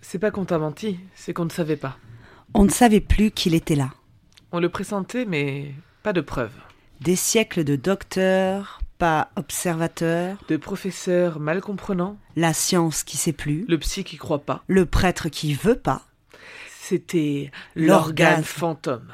C'est pas qu'on t'a menti, c'est qu'on ne savait pas. On ne savait plus qu'il était là. On le pressentait, mais pas de preuves. Des siècles de docteurs, pas observateurs, De professeurs mal comprenants, la science qui sait plus, le psy qui croit pas. le prêtre qui veut pas. C'était L'organe. fantôme.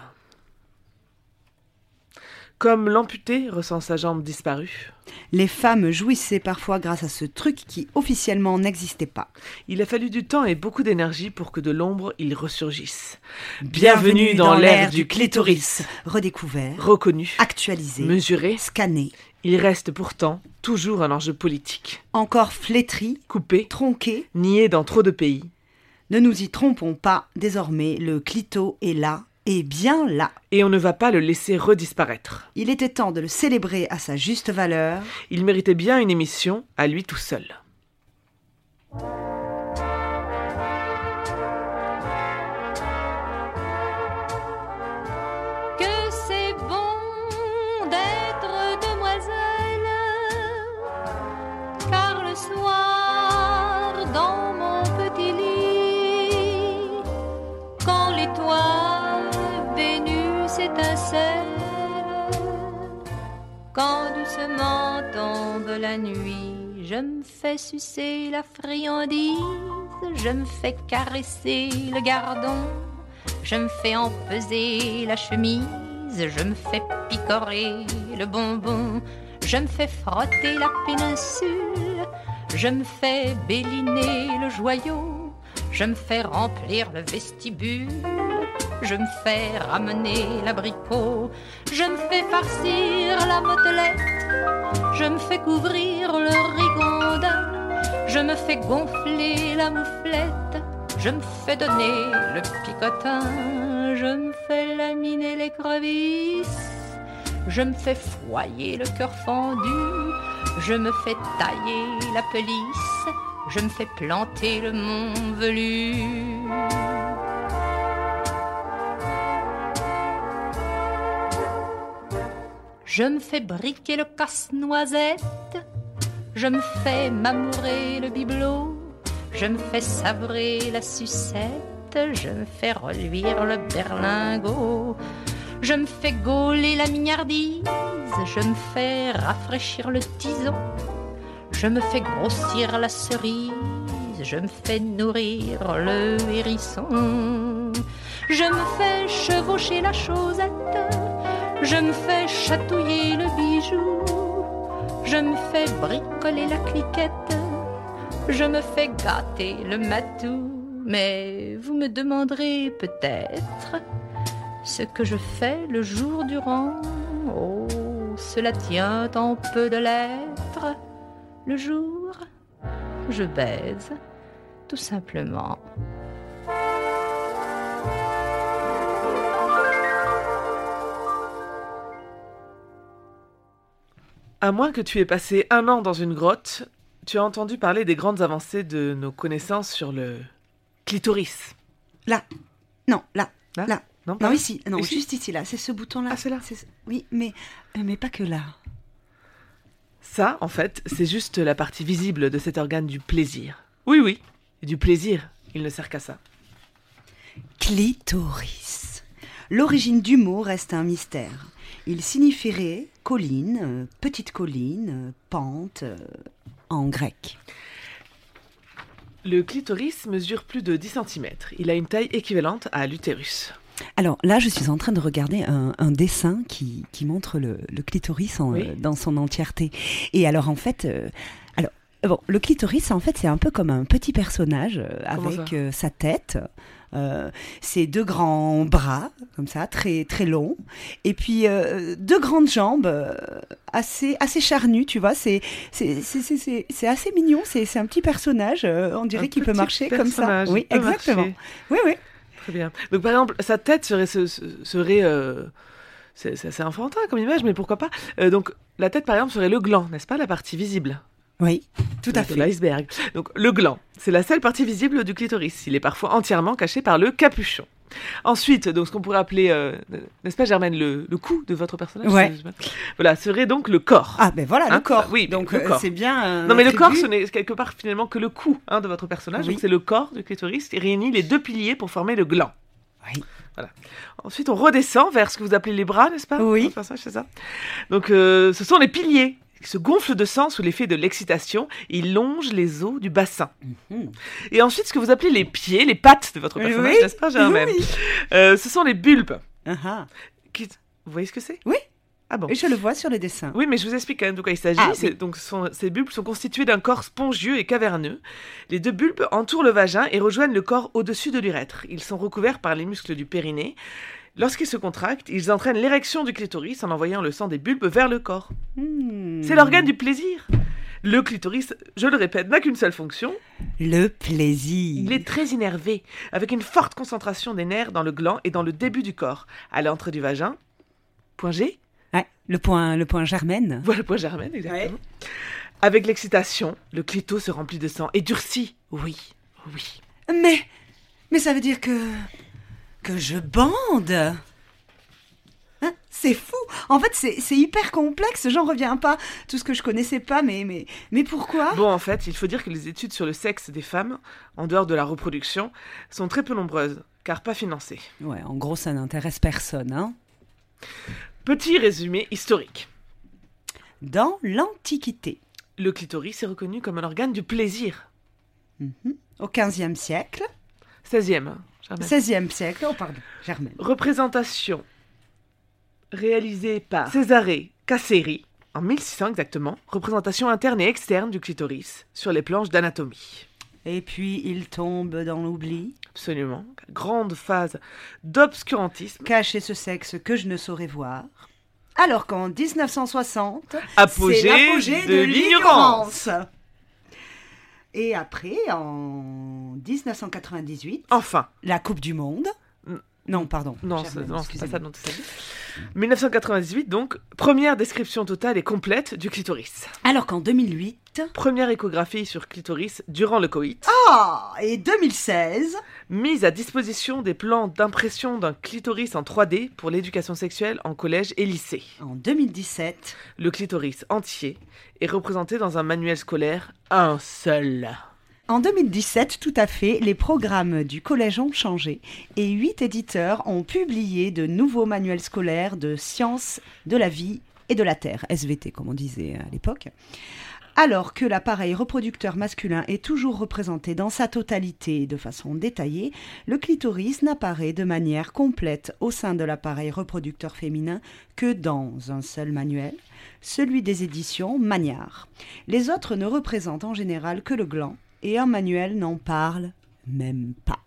Comme l'amputé ressent sa jambe disparue, Les femmes jouissaient parfois grâce à ce truc qui officiellement n'existait pas. il a fallu du temps et beaucoup d'énergie pour que de l'ombre il ressurgisse. Bienvenue dans l'ère du clitoris. Redécouvert, Reconnu, actualisé, mesuré, scanné, il reste pourtant toujours un enjeu politique. encore flétri, Coupé, tronqué. nié dans trop de pays. Ne nous y trompons pas, désormais le clito est là, et bien là. Et on ne va pas le laisser redisparaître. Il était temps de le célébrer à sa juste valeur. Il méritait bien une émission à lui tout seul. Quand doucement tombe la nuit, je me fais sucer la friandise, je me fais caresser le gardon. Je me fais empeser la chemise, je me fais picorer le bonbon, je me fais frotter la péninsule, je me fais béliner le joyau, je me fais remplir le vestibule, je me fais ramener l'abricot, je me fais farcir la motelette, je me fais couvrir le rigondin, je me fais gonfler la mouflette. Je me fais donner le picotin, je me fais laminer les crevisses, je me fais foyer le cœur fendu, je me fais tailler la pelisse, je me fais planter le mont velu. Je me fais briquer le casse-noisette, je me fais m'amourer le bibelot. Je me fais sabrer la sucette, je me fais reluire le berlingot, je me fais gauler la mignardise, je me fais rafraîchir le tison, je me fais grossir la cerise, je me fais nourrir le hérisson, je me fais chevaucher la chaussette, je me fais chatouiller le bijou, je me fais bricoler la cliquette. Je me fais gâter le matou, mais vous me demanderez peut-être ce que je fais le jour durant. Oh, cela tient en peu de lettres. Le jour, je baise, tout simplement. À moins que tu aies passé un an dans une grotte, tu as entendu parler des grandes avancées de nos connaissances sur le clitoris. Là. Non, là. Là Là. Non, Non, ici. Non, Ici juste ici, là. C'est ce bouton-là. Ah, c'est là. Oui, mais, mais pas que là. Ça, en fait, c'est juste la partie visible de cet organe du plaisir. Oui, oui, et du plaisir, il ne sert qu'à ça. Clitoris. L'origine du mot reste un mystère. Il signifierait colline, euh, petite colline, euh, pente, euh, en grec. Le clitoris mesure plus de 10 cm. Il a une taille équivalente à l'utérus. Alors là, je suis en train de regarder un, un dessin qui, qui montre le, le clitoris en, Oui. dans son entièreté. Et alors en fait, euh, alors bon, le clitoris, en fait, c'est un peu comme un petit personnage euh, avec euh, sa tête. Euh, ses deux grands bras, comme ça, très très longs, et puis deux grandes jambes assez assez charnues, tu vois. C'est c'est c'est c'est- c'est c'est assez mignon. C'est un petit personnage. on dirait qu'il peut marcher comme ça. Oui, exactement. marcher. Oui, oui. Très bien. Donc, par exemple, sa tête serait. se- se- serait euh, c'est assez enfantin comme image, mais pourquoi pas Euh, Donc, la tête, par exemple, serait le gland, n'est-ce pas La partie visible? Oui, tout à fait. l'iceberg. Donc le gland, c'est la seule partie visible du clitoris. Il est parfois entièrement caché par le capuchon. Ensuite, donc ce qu'on pourrait appeler, euh, n'est-ce pas Germaine, le, le cou de votre personnage Ouais. Voilà, serait donc le corps. Ah, ben voilà, Hein le corps. Oui, donc euh, c'est bien. un non mais le corps, ce n'est quelque part finalement que le cou hein, de votre personnage. Oui. Donc c'est le corps du clitoris qui réunit les deux piliers pour former le gland. Oui. Ensuite, on redescend vers ce que vous appelez les bras, n'est-ce pas? Oui. Personnage, c'est ça. Donc, euh, ce sont les piliers qui se gonflent de sang sous l'effet de l'excitation. Ils longent les os du bassin. Mhm. Et ensuite, ce que vous appelez les pieds, les pattes de votre personnage, oui. n'est-ce pas, Germaine Oui. Euh, Ce sont les bulbes. Ah, ah. Qui- Vous voyez ce que c'est? Oui. Ah bon Et je le vois sur le dessin. oui, mais je vous explique quand même de quoi il s'agit. Ah, oui. Donc, sont- ces bulbes sont constitués d'un corps spongieux et caverneux. Les deux bulbes entourent le vagin et rejoignent le corps au-dessus de l'urètre. Ils sont recouverts par les muscles du périnée. Lorsqu'ils se contractent, ils entraînent l'érection du clitoris en envoyant le sang des bulbes vers le corps. Hmm. C'est l'organe du plaisir. Le clitoris, je le répète, n'a qu'une seule fonction. Le plaisir. Il est très innervé, avec une forte concentration des nerfs dans le gland et dans le début du corps. À l'entrée du vagin, point G, Ouais, le point, le point Germaine. Voilà le point germaine, exactement. Avec l'excitation, le clito se remplit de sang et durcit. Oui, oui. Mais, mais ça veut dire que, que je bande. Hein, c'est fou. En fait, c'est c'est hyper complexe. J'en reviens pas. Tout ce que je connaissais pas, mais, mais, mais pourquoi? Bon, en fait, il faut dire que les études sur le sexe des femmes, en dehors de la reproduction, sont très peu nombreuses, car pas financées. Ouais, en gros, ça n'intéresse personne. Hein. Petit résumé historique. Dans l'Antiquité, Le clitoris est reconnu comme un organe du plaisir. mhm, au XVe siècle, 16e, hein, Germaine. XVIe siècle, oh pardon, Germaine. Représentation réalisée par Césarée Casseri, en 1600 exactement. Représentation interne et externe du clitoris sur les planches d'anatomie. Et puis il tombe dans l'oubli, Absolument. Grande phase d'obscurantisme. caché ce sexe que je ne saurais voir. Alors qu'en 1960, Apogée, c'est l'apogée de, l'ignorance. Et après, en 1998, Enfin, la Coupe du Monde. Mm. Non, pardon. non, c'est pas excusez-moi. ça dont il s'agit. 1998, donc, première description totale et complète du clitoris. Alors qu'en 2008, Première échographie sur clitoris durant le coït. ah, et 2016, Mise à disposition des plans d'impression d'un clitoris en 3D pour l'éducation sexuelle en collège et lycée. en 2017, Le clitoris entier est représenté dans un manuel scolaire, un seul. en 2017, tout à fait, les programmes du collège ont changé et huit éditeurs ont publié de nouveaux manuels scolaires de sciences de la vie et de la terre, SVT comme on disait à l'époque. Alors que l'appareil reproducteur masculin est toujours représenté dans sa totalité de façon détaillée, le clitoris n'apparaît de manière complète au sein de l'appareil reproducteur féminin que dans un seul manuel, celui des éditions Magnard. Les autres ne représentent en général que le gland et un manuel n'en parle même pas.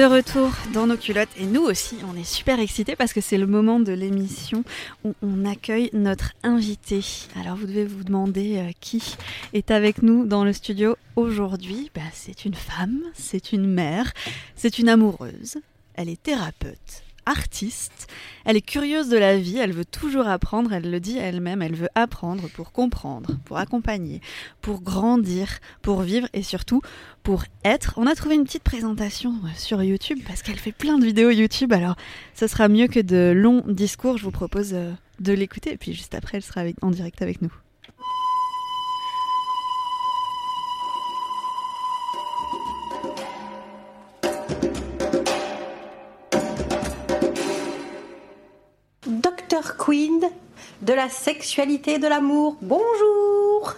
De retour dans nos culottes et nous aussi, on est super excités parce que c'est le moment de l'émission où on accueille notre invité. Alors vous devez vous demander euh, qui est avec nous dans le studio aujourd'hui. Ben, c'est une femme, c'est une mère, c'est une amoureuse, elle est thérapeute, artiste, elle est curieuse de la vie, elle veut toujours apprendre, elle le dit elle-même, elle veut apprendre pour comprendre, pour accompagner, pour grandir, pour vivre et surtout pour être. On a trouvé une petite présentation euh, sur YouTube parce qu'elle fait plein de vidéos YouTube, alors ce sera mieux que de longs discours, je vous propose euh, de l'écouter et puis juste après elle sera en direct avec nous. Queen de la sexualité de l'amour. Bonjour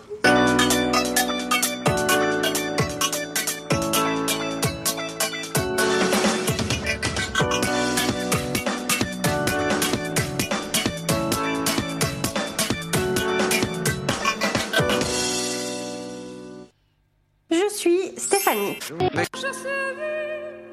Je suis Stéphanie.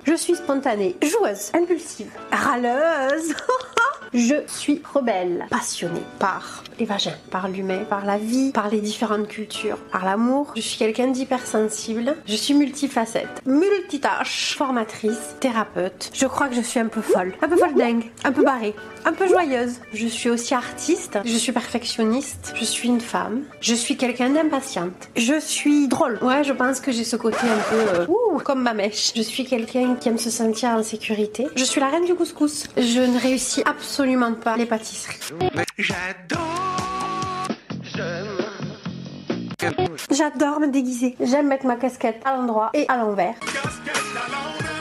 Je suis spontanée, joueuse, impulsive, râleuse. Je suis rebelle, passionnée par les vagins, par l'humain, par la vie, par les différentes cultures, par l'amour. Je suis quelqu'un d'hypersensible. Je suis multifacette, multitâche, formatrice, thérapeute. Je crois que je suis un peu folle, un peu folle dingue, un peu barrée, un peu joyeuse. Je suis aussi artiste, je suis perfectionniste, je suis une femme, je suis quelqu'un d'impatiente. Je suis drôle. Ouais, je pense que j'ai ce côté un peu euh, ouh, comme ma mèche. Je suis quelqu'un qui aime se sentir en sécurité. Je suis la reine du couscous. Je ne réussis absolument pas les pâtisseries. J'adore. J'adore me déguiser. J'aime mettre ma casquette à l'endroit et à l'envers.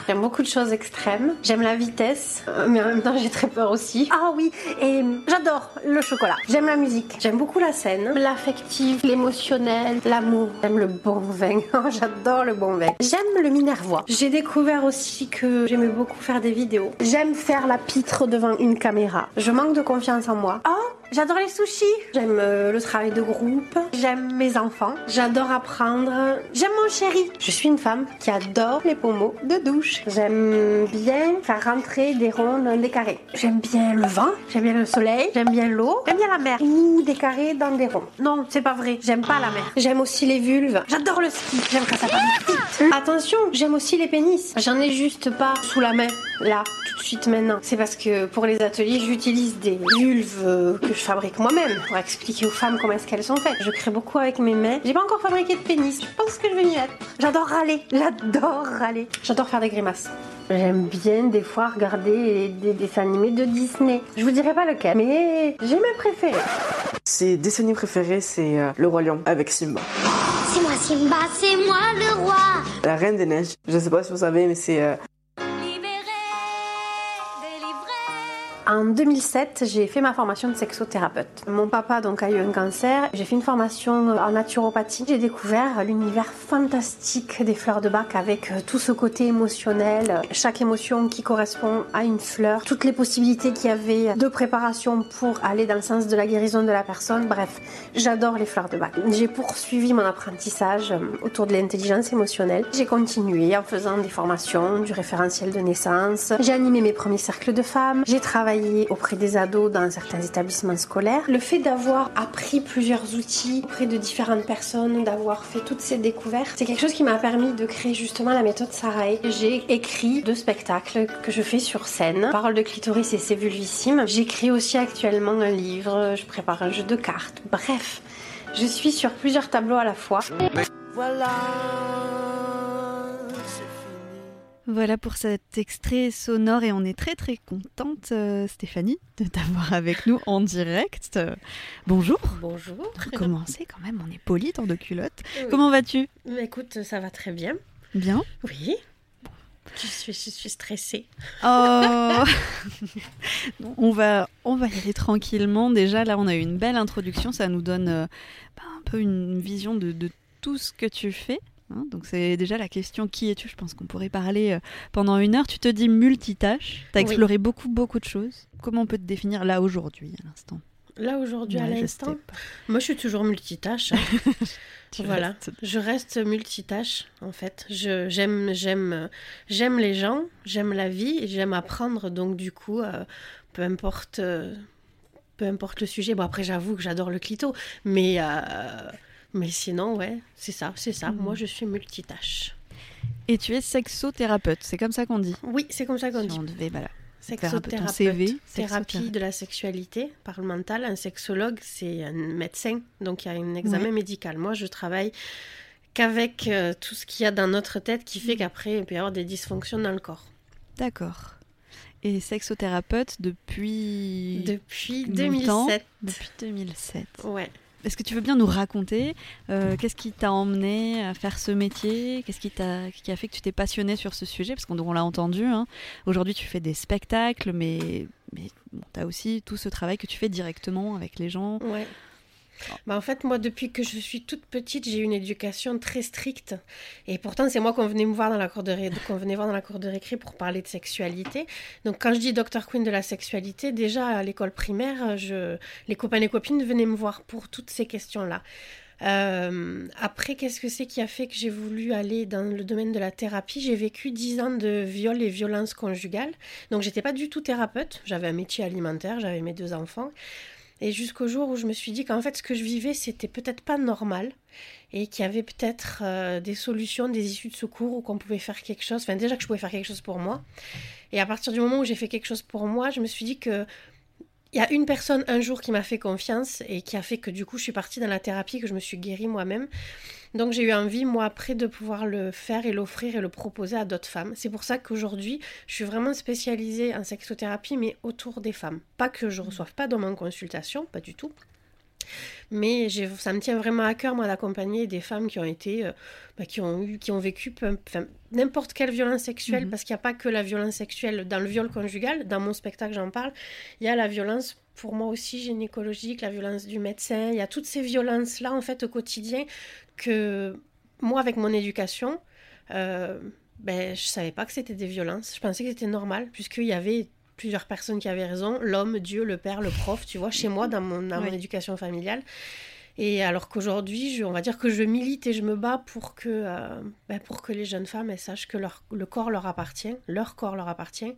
J'aime beaucoup de choses extrêmes. J'aime la vitesse, euh, mais en même temps j'ai très peur aussi. Ah oui, et j'adore le chocolat. J'aime la musique. J'aime beaucoup la scène, l'affectif, l'émotionnel, l'amour. J'aime le bon vin. Oh, j'adore le bon vin. J'aime le minervois. J'ai découvert aussi que j'aimais beaucoup faire des vidéos. J'aime faire la pitre devant une caméra. Je manque de confiance en moi. Oh, J'adore les sushis. J'aime euh, le travail de groupe. J'aime mes enfants. J'adore apprendre. J'aime mon chéri. Je suis une femme qui adore les pommeaux de douche. J'aime bien faire rentrer des ronds dans des carrés. J'aime bien le vent. J'aime bien le soleil. J'aime bien l'eau. J'aime bien la mer. Ou des carrés dans des ronds. Non, c'est pas vrai. J'aime pas la mer. J'aime aussi les vulves. J'adore le ski. J'aime quand ça vite. Attention, j'aime aussi les pénis. J'en ai juste pas sous la main. Là, de suite maintenant. C'est parce que pour les ateliers, j'utilise des vulves euh, que je fabrique moi-même pour expliquer aux femmes comment est-ce qu'elles sont faites. Je crée beaucoup avec mes mains. J'ai pas encore fabriqué de pénis. Je pense que je vais m'y mettre. J'adore râler. J'adore râler. J'adore faire des grimaces. J'aime bien des fois regarder des dessins animés de Disney. Je vous dirai pas lequel, mais j'ai mes préférés. Ses dessins animés préférés, c'est euh, Le Roi Lion avec Simba. C'est moi Simba, c'est moi le roi. La Reine des Neiges. Je sais pas si vous savez, mais c'est euh, En 2007, j'ai fait ma formation de sexothérapeute. Mon papa donc a eu un cancer. J'ai fait une formation en naturopathie. J'ai découvert l'univers fantastique des fleurs de bac avec euh, tout ce côté émotionnel, chaque émotion qui correspond à une fleur, toutes les possibilités qu'il y avait de préparation pour aller dans le sens de la guérison de la personne. Bref, j'adore les fleurs de bac. J'ai poursuivi mon apprentissage euh, autour de l'intelligence émotionnelle. J'ai continué en faisant des formations, du référentiel de naissance. J'ai animé mes premiers cercles de femmes. J'ai travaillé auprès des ados dans certains établissements scolaires. Le fait d'avoir appris plusieurs outils auprès de différentes personnes, d'avoir fait toutes ces découvertes, c'est quelque chose qui m'a permis de créer justement la méthode Sarai. J'ai écrit deux spectacles que je fais sur scène, Parole de clitoris et c'est vulvissime. J'écris aussi actuellement un livre, je prépare un jeu de cartes. Bref, je suis sur plusieurs tableaux à la fois. Voilà. Voilà pour cet extrait sonore et on est très très contente euh, Stéphanie de t'avoir avec nous en direct. bonjour. Bonjour. Pour commencer quand même, on est poli dans de culottes. Comment vas-tu? Écoute, ça va très bien. Bien? Oui. Je suis, je suis stressée. Oh on, va, on va y aller tranquillement. Déjà, là, on a eu une belle introduction. Ça nous donne euh, bah, un peu une vision de, de tout ce que tu fais. Hein, donc c'est déjà la question qui es-tu? Je pense qu'on pourrait parler euh, pendant une heure. Tu te dis multitâche, tu as exploré beaucoup beaucoup de choses. Comment on peut te définir là aujourd'hui à l'instant? Là, aujourd'hui, à Ouais, je l'instant, moi, je suis toujours multitâche. hein. Tu voilà, restes- je reste multitâche en fait. J'aime j'aime j'aime les gens, j'aime la vie, j'aime apprendre. Donc du coup, euh, peu importe euh, peu importe le sujet. Bon après, j'avoue que j'adore le clito, mais euh, mais sinon ouais, c'est ça, c'est ça. Mhm. Moi, je suis multitâche. Et tu es sexothérapeute, c'est comme ça qu'on dit. Oui, c'est comme ça qu'on Si dit. on devait, voilà. Sexothérapeute, CV, thérapie de la sexualité par le mental. Un sexologue, c'est un médecin, donc il y a un examen Ouais. médical. Moi, je travaille qu'avec euh, tout ce qu'il y a dans notre tête qui fait qu'après, il peut y avoir des dysfonctions dans le corps. D'accord. Et sexothérapeute depuis... Depuis longtemps? 2007. Depuis 2007. Ouais. Est-ce que tu veux bien nous raconter euh, qu'est-ce qui t'a emmené à faire ce métier? Qu'est-ce qui, qui a fait que tu t'es passionné sur ce sujet? Parce qu'on on l'a entendu, hein. aujourd'hui tu fais des spectacles, mais, mais bon, tu as aussi tout ce travail que tu fais directement avec les gens. Bah, en fait, moi, depuis que je suis toute petite, j'ai eu une éducation très stricte. Et pourtant, c'est moi qu'on venait me voir dans la cour de ré... qu'on venait voir dans la cour de récré pour parler de sexualité. Donc, quand je dis Dr. Queen de la sexualité, déjà à l'école primaire, les copains et copines venaient me voir pour toutes ces questions-là. Euh, après, qu'est-ce que c'est qui a fait que j'ai voulu aller dans le domaine de la thérapie? J'ai vécu 10 ans de viol et violence conjugale. Donc, j'étais pas du tout thérapeute. J'avais un métier alimentaire, j'avais mes deux enfants. Et jusqu'au jour où je me suis dit qu'en fait, ce que je vivais, c'était peut-être pas normal et qu'il y avait peut-être euh, des solutions, des issues de secours ou qu'on pouvait faire quelque chose. Enfin, déjà que je pouvais faire quelque chose pour moi. Et à partir du moment où j'ai fait quelque chose pour moi, je me suis dit que il y a une personne un jour qui m'a fait confiance et qui a fait que du coup, je suis partie dans la thérapie, que je me suis guérie moi-même. Donc j'ai eu envie, moi, après, de pouvoir le faire et l'offrir et le proposer à d'autres femmes. C'est pour ça qu'aujourd'hui, je suis vraiment spécialisée en sexothérapie, mais autour des femmes. Pas que je reçoive pas d'hommes en consultation, pas du tout. Mais ça me tient vraiment à cœur, moi, d'accompagner des femmes qui ont été, euh, bah, qui ont eu, qui ont vécu n'importe quelle violence sexuelle, Mhm. parce qu'il n'y a pas que la violence sexuelle dans le viol conjugal. Dans mon spectacle, j'en parle. Il y a la violence, pour moi aussi, gynécologique, la violence du médecin. Il y a toutes ces violences-là, en fait, au quotidien, que moi, avec mon éducation, euh, ben, je savais pas que c'était des violences. Je pensais que c'était normal, puisqu'il y avait plusieurs personnes qui avaient raison, l'homme, Dieu, le père, le prof, tu vois, chez moi, dans mon, dans mon éducation familiale. Et alors qu'aujourd'hui, on va dire que je milite et je me bats pour que, euh, ben, pour que les jeunes femmes elles sachent que leur, le corps leur appartient, leur corps leur appartient,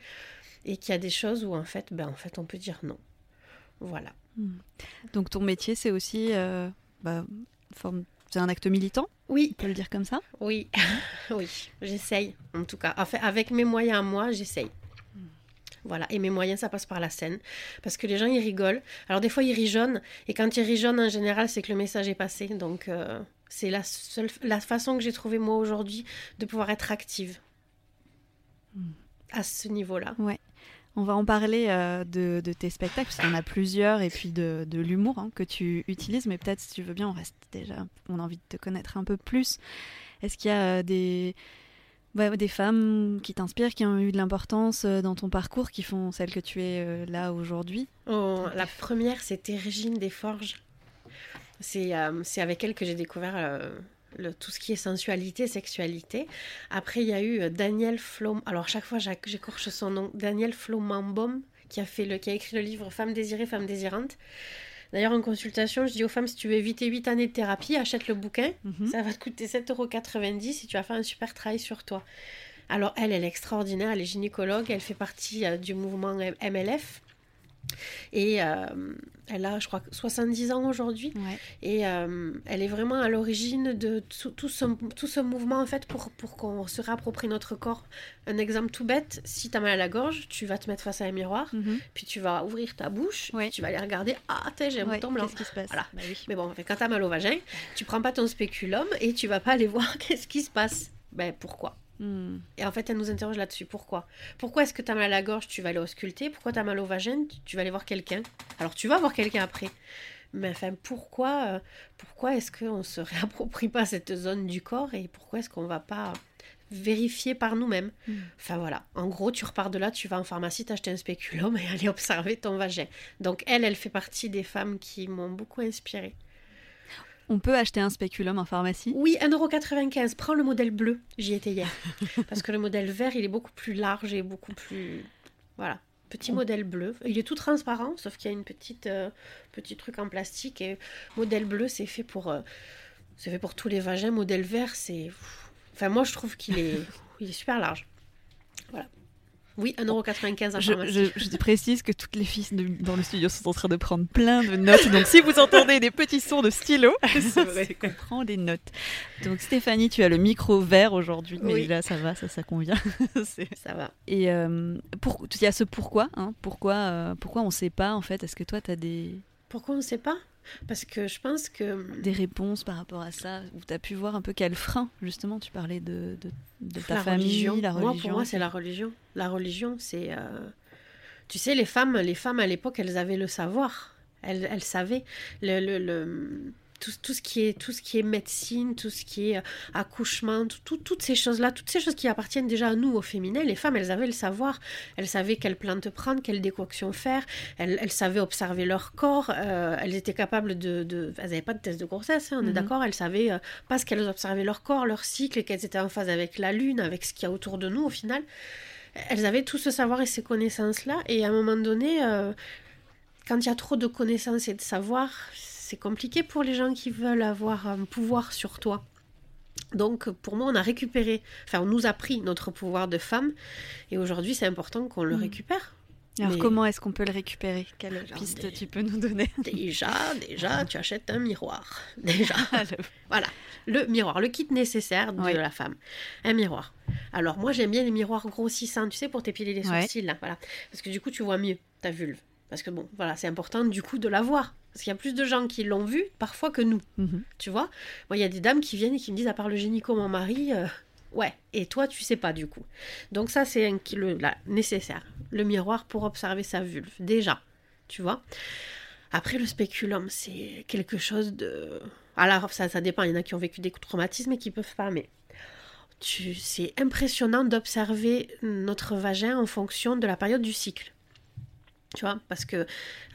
et qu'il y a des choses où en fait, ben, en fait, on peut dire non. Voilà. Donc ton métier, c'est aussi euh, bah, une forme- c'est un acte militant, Oui, on peut le dire comme ça? Oui, oui, j'essaye, en tout cas. Enfin, avec mes moyens à moi, j'essaye. Voilà, et mes moyens, ça passe par la scène. Parce que les gens, ils rigolent. Alors, des fois, ils rigeonnent. Et quand ils rigeonnent, en général, c'est que le message est passé. Donc, euh, c'est la, seule, la façon que j'ai trouvé, moi, aujourd'hui, de pouvoir être active. À ce niveau-là. On va en parler euh, de, de tes spectacles, parce y en a plusieurs, et puis de, de l'humour hein, que tu utilises. Mais peut-être, si tu veux bien, on reste déjà. On a envie de te connaître un peu plus. Est-ce qu'il y a euh, des, des femmes qui t'inspirent, qui ont eu de l'importance euh, dans ton parcours, qui font celle que tu es euh, là aujourd'hui Oh, la première, c'était Régine Desforges. C'est euh, c'est avec elle que j'ai découvert euh, le, tout ce qui est sensualité, sexualité. Après, il y a eu Daniel Flom. Alors, chaque fois, j'écorche son nom. Daniel Flomambom, qui a, fait le, qui a écrit le livre Femme désirée, femme désirante. D'ailleurs, en consultation, je dis aux femmes si tu veux éviter 8 années de thérapie, achète le bouquin. Mhm. Ça va te coûter 7,90€ et tu vas faire un super travail sur toi. Alors, elle, elle est extraordinaire. Elle est gynécologue. Elle fait partie euh, du mouvement MLF. Et euh, elle a, je crois, 70 ans aujourd'hui. Ouais. Et euh, elle est vraiment à l'origine de tout, tout ce, tout ce mouvement, en fait, pour, pour qu'on se réapproprie notre corps. Un exemple tout bête, si tu as mal à la gorge, tu vas te mettre face à un miroir, Mhm. puis tu vas ouvrir ta bouche, Ouais. puis tu vas aller regarder, ah, t'es, j'ai un bouton blanc. Qu'est-ce qui se passe Voilà. Bah oui. Mais bon, quand t'as mal au vagin, tu prends pas ton spéculum et tu vas pas aller voir qu'est-ce qui se passe. Ben, pourquoi? Hmm. et en fait, elle nous interroge là-dessus. Pourquoi? Pourquoi est-ce que tu as mal à la gorge Tu vas aller ausculter? Pourquoi tu as mal au vagin? Tu- vas aller voir quelqu'un. Alors, tu vas voir quelqu'un après. Mais enfin, pourquoi, euh, pourquoi est-ce qu'on ne se réapproprie pas cette zone du corps et pourquoi est-ce qu'on va pas vérifier par nous-mêmes? Mm. Enfin voilà, en gros, tu repars de là, tu vas en pharmacie, t'acheter un spéculum et aller observer ton vagin. Donc elle, elle fait partie des femmes qui m'ont beaucoup inspirée. On peut acheter un spéculum en pharmacie? Oui, 1,95€. Prends le modèle bleu. J'y étais hier. Parce que le modèle vert, il est beaucoup plus large et beaucoup plus. Voilà. Petit modèle bleu. Il est tout transparent, sauf qu'il y a une petite euh, petit truc en plastique. Et modèle bleu, c'est fait pour euh, c'est fait pour tous les vagins. Modèle vert, c'est enfin moi je trouve qu'il est il est super large. Voilà. Oui, 1,95€ en Je, je, je précise que toutes les filles de- dans le studio sont en train de prendre plein de notes. Donc si vous entendez des petits sons de stylo, c'est qu'on prend des notes. Donc Stéphanie, tu as le micro vert aujourd'hui, mais Oui. là ça va, ça, ça convient. Ça va. Et euh, pour, il y a ce pourquoi, hein, pourquoi, euh, pourquoi on sait pas en fait? Est-ce que toi tu as des, Pourquoi on ne sait pas? Parce que je pense que des réponses par rapport à ça Ou tu as pu voir un peu quel frein justement Tu parlais de, de, de ta la famille, religion. la religion. Moi, pour moi, c'est la religion. La religion, c'est. euh, Tu sais, les femmes, les femmes à l'époque, elles avaient le savoir. Elles, elles savaient le, le, le- Tout, tout ce qui est tout ce qui est médecine, tout ce qui est euh, accouchement, tout- tout- toutes ces choses-là, toutes ces choses qui appartiennent déjà à nous, au féminin, les femmes, elles avaient le savoir. Elles savaient quelle plante prendre, quelle décoction faire. Elles, elles savaient observer leur corps. euh, elles étaient capables de, de- Elles n'avaient pas de test de grossesse, hein, on est Mhm. d'accord. Elles savaient euh, parce qu'elles observaient leur corps, leur cycle, et qu'elles étaient en phase avec la lune, avec ce qu'il y a autour de nous au final. Elles avaient tout ce savoir et ces connaissances-là, et à un moment donné, euh, quand il y a trop de connaissances et de savoir, c'est compliqué pour les gens qui veulent avoir un pouvoir sur toi. Donc pour moi, on a récupéré, enfin on nous a pris notre pouvoir de femme, et aujourd'hui c'est important qu'on le Mhm. récupère. Alors Mais- comment est-ce qu'on peut le récupérer? Quelle Alors, piste des- tu peux nous donner? Déjà, déjà, tu achètes un miroir. Déjà. Le- Voilà, le miroir, le kit nécessaire de Ouais. la femme. Un miroir. Alors moi j'aime bien les miroirs grossissants, tu sais, pour t'épiler les Ouais. sourcils, là, voilà. Parce que du coup tu vois mieux ta vulve. Parce que bon, voilà, c'est important du coup de la voir. Parce qu'il y a plus de gens qui l'ont vue parfois que nous, Mhm. tu vois. Moi il y a des dames qui viennent et qui me disent, à part le gynéco, mon mari, euh, ouais, et toi tu sais pas du coup. Donc ça c'est le là, nécessaire. Le miroir pour observer sa vulve, déjà, tu vois. Après, le spéculum, c'est quelque chose de. Alors, ça, ça dépend. Il y en a qui ont vécu des traumatismes et qui peuvent pas, mais. C'est impressionnant d'observer notre vagin en fonction de la période du cycle. Tu vois, parce que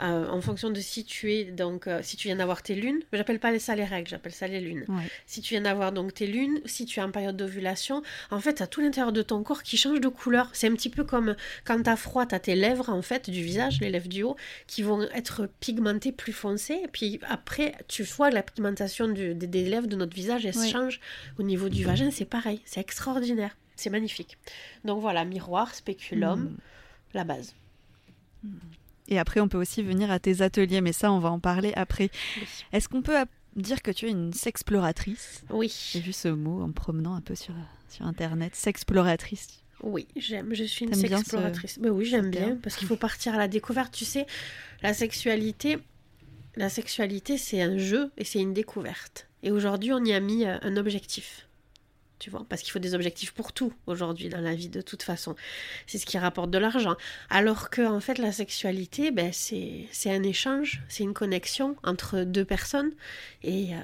euh, en fonction de si tu es donc euh, si tu viens d'avoir tes lunes, j'appelle pas ça les règles, j'appelle ça les lunes. Ouais. Si tu viens d'avoir donc tes lunes, si tu es en période d'ovulation, en fait, t'as tout l'intérieur de ton corps qui change de couleur. C'est un petit peu comme quand t'as froid, t'as tes lèvres en fait du visage, les lèvres du haut, qui vont être pigmentées plus foncées. Et puis après, tu vois la pigmentation du- des, des lèvres de notre visage, elle change. Au niveau du vagin, c'est pareil. C'est extraordinaire. C'est magnifique. Donc voilà, miroir, spéculum, Mm. la base. Et après, on peut aussi venir à tes ateliers, mais ça, on va en parler après. Oui. Est-ce qu'on peut dire que tu es une sexploratrice? Oui, J'ai vu ce mot en me promenant un peu sur, sur Internet. Sexploratrice. oui, j'aime. Je suis une bien ce- sexploratrice. Ben oui, j'aime bien terme parce qu'il faut partir à la découverte. Tu sais, la sexualité, la sexualité, c'est un jeu et c'est une découverte. Et aujourd'hui, on y a mis euh, un objectif. Tu vois, parce qu'il faut des objectifs pour tout aujourd'hui dans la vie, de toute façon. C'est ce qui rapporte de l'argent. Alors que, en fait, la sexualité, ben, c'est c'est un échange, c'est une connexion entre deux personnes. Et. euh,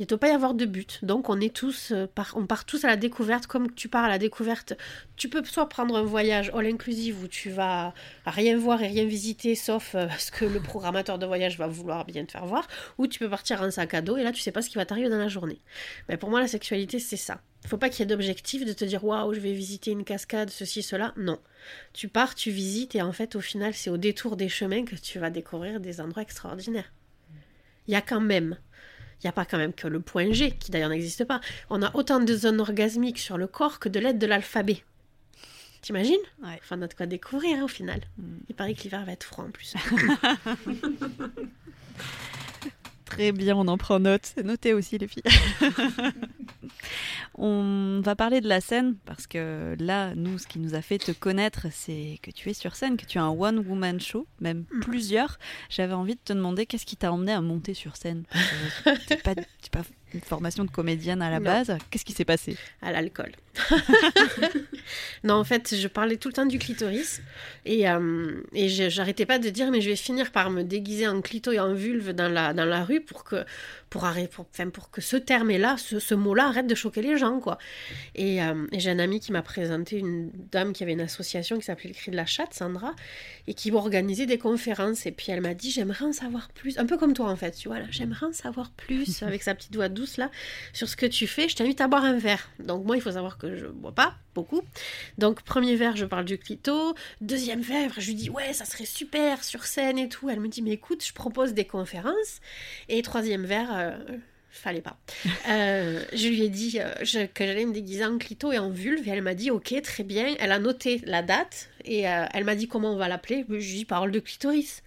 il ne doit pas y avoir de but. Donc on est tous, euh, on part tous à la découverte, comme tu pars à la découverte. Tu peux soit prendre un voyage all inclusive où tu vas rien voir et rien visiter, sauf euh, ce que le programmateur de voyage va vouloir bien te faire voir, ou tu peux partir en sac à dos et là tu sais pas ce qui va t'arriver dans la journée. Mais pour moi la sexualité c'est ça. Il faut pas qu'il y ait d'objectif de te dire waouh je vais visiter une cascade, ceci, cela. Non. Tu pars, tu visites et en fait au final c'est au détour des chemins que tu vas découvrir des endroits extraordinaires. Il y a quand même il n'y a pas quand même que le point G, qui d'ailleurs n'existe pas. On a autant de zones orgasmiques sur le corps que de lettres de l'alphabet. T'imagines? Ouais. Enfin, on a de quoi découvrir hein, au final. Mm. Il paraît que l'hiver va être froid en plus. Très bien, on en prend note. Noté aussi, les filles. on va parler de la scène parce que là, nous, ce qui nous a fait te connaître, c'est que tu es sur scène, que tu as un one-woman show, même Mm. plusieurs. J'avais envie de te demander qu'est-ce qui t'a emmené à monter sur scène T'es pas, pas une formation de comédienne à la Non. base. Qu'est-ce qui s'est passé? À l'alcool. non, en fait, je parlais tout le temps du clitoris et, euh, et j'arrêtais pas de dire mais je vais finir par me déguiser en clito et en vulve dans la, dans la rue pour que, pour, arrêter, pour, que ce terme-là, ce, ce mot-là arrête de choquer les gens. quoi. Et, euh, et j'ai un ami qui m'a présenté une dame qui avait une association qui s'appelait le Cri de la Chatte, Sandra, et qui organisait des conférences. Et puis elle m'a dit j'aimerais en savoir plus, un peu comme toi en fait, tu vois j'aimerais en savoir plus avec sa petite voix douce là sur ce que tu fais, je t'invite à boire un verre. Donc moi, il faut savoir que je bois pas, beaucoup. Donc, premier verre, je parle du clito. Deuxième verre, je lui dis, ouais, ça serait super sur scène et tout. Elle me dit, mais écoute, je propose des conférences. Et troisième verre, euh, fallait pas. Euh, je lui ai dit euh, je- que j'allais me déguiser en clito et en vulve. Et elle m'a dit, ok, très bien. Elle a noté la date. Et euh, elle m'a dit, comment on va l'appeler Je lui ai dit, parole de clitoris.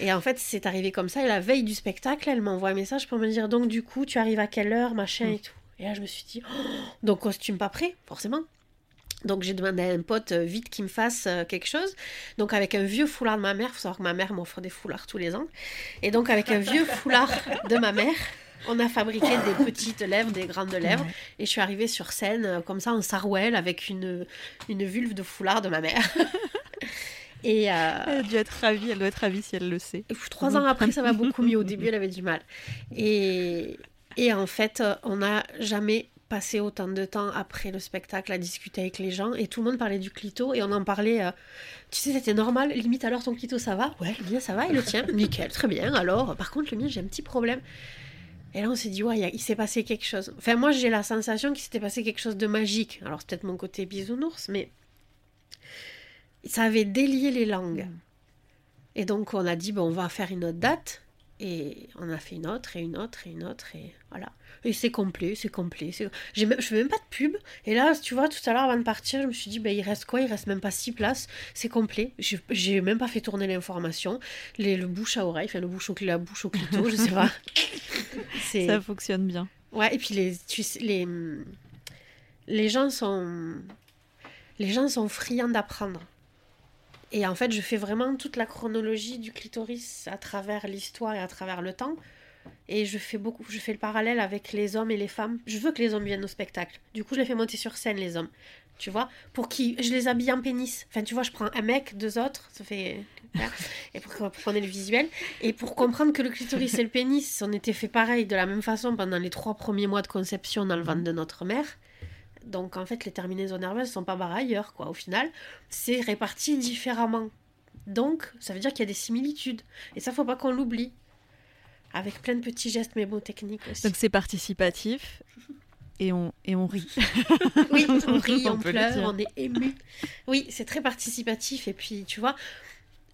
Et en fait, c'est arrivé comme ça. Et la veille du spectacle, elle m'envoie un message pour me dire, donc du coup, tu arrives à quelle heure, machin et tout. Et là, je me suis dit, oh, donc costume pas prêt, forcément. Donc j'ai demandé à un pote euh, vite qu'il me fasse euh, quelque chose. Donc avec un vieux foulard de ma mère, faut savoir que ma mère m'offre des foulards tous les ans. Et donc avec un vieux foulard de ma mère, on a fabriqué des petites lèvres, des grandes lèvres. Et je suis arrivée sur scène euh, comme ça en sarouel avec une, une vulve de foulard de ma mère. Et euh, Elle a dû être ravie, elle doit être ravie si elle le sait. Trois ans après, ça va beaucoup mieux. Au début, elle avait du mal. Et, et en fait, euh, on n'a jamais passé autant de temps après le spectacle à discuter avec les gens. Et tout le monde parlait du clito. Et on en parlait. euh, tu sais, c'était normal. Limite, alors ton clito, ça va? Ouais, le mien, ça va. Et le tien? Nickel, très bien. Alors, par contre, le mien, j'ai un petit problème. Et là, on s'est dit, ouais, il s'est passé quelque chose. Enfin, moi, j'ai la sensation qu'il s'était passé quelque chose de magique. Alors, c'est peut-être mon côté bisounours, mais ça avait délié les langues. Et donc, on a dit, bon, on va faire une autre date. Et on a fait une autre, et une autre, et une autre, et voilà. Et c'est complet, c'est complet. J'ai même, je fais même pas de pub. Et là, tu vois, tout à l'heure, avant de partir, je me suis dit, ben, il reste quoi? Il reste même pas six places. C'est complet. J'ai- même pas fait tourner l'information. Le bouche à oreille, enfin, le bouche au, la bouche au clito, je sais pas. Ça fonctionne bien. Ouais, et puis les, tu sais, les, les gens sont, les gens sont friands d'apprendre. Et en fait, je fais vraiment toute la chronologie du clitoris à travers l'histoire et à travers le temps. Et je fais beaucoup, je fais le parallèle avec les hommes et les femmes. Je veux que les hommes viennent au spectacle. Du coup, je les fais monter sur scène, les hommes. Tu vois? Pour qui Je les habille en pénis. Enfin, tu vois, je prends un mec, deux autres, ça fait. Et pour, pour qu'on ait le visuel. Et pour comprendre que le clitoris et le pénis, on était fait pareil, de la même façon, pendant les trois premiers mois de conception dans le ventre de notre mère. Donc, en fait, les terminaisons nerveuses sont pas barrées ailleurs, quoi. Au final, c'est réparti différemment. Donc, ça veut dire qu'il y a des similitudes. Et ça, faut pas qu'on l'oublie. Avec plein de petits gestes mémotechniques aussi. Donc c'est participatif et on, et on rit. Oui, on rit, On pleure, on est ému. Oui, c'est très participatif. Et puis, tu vois,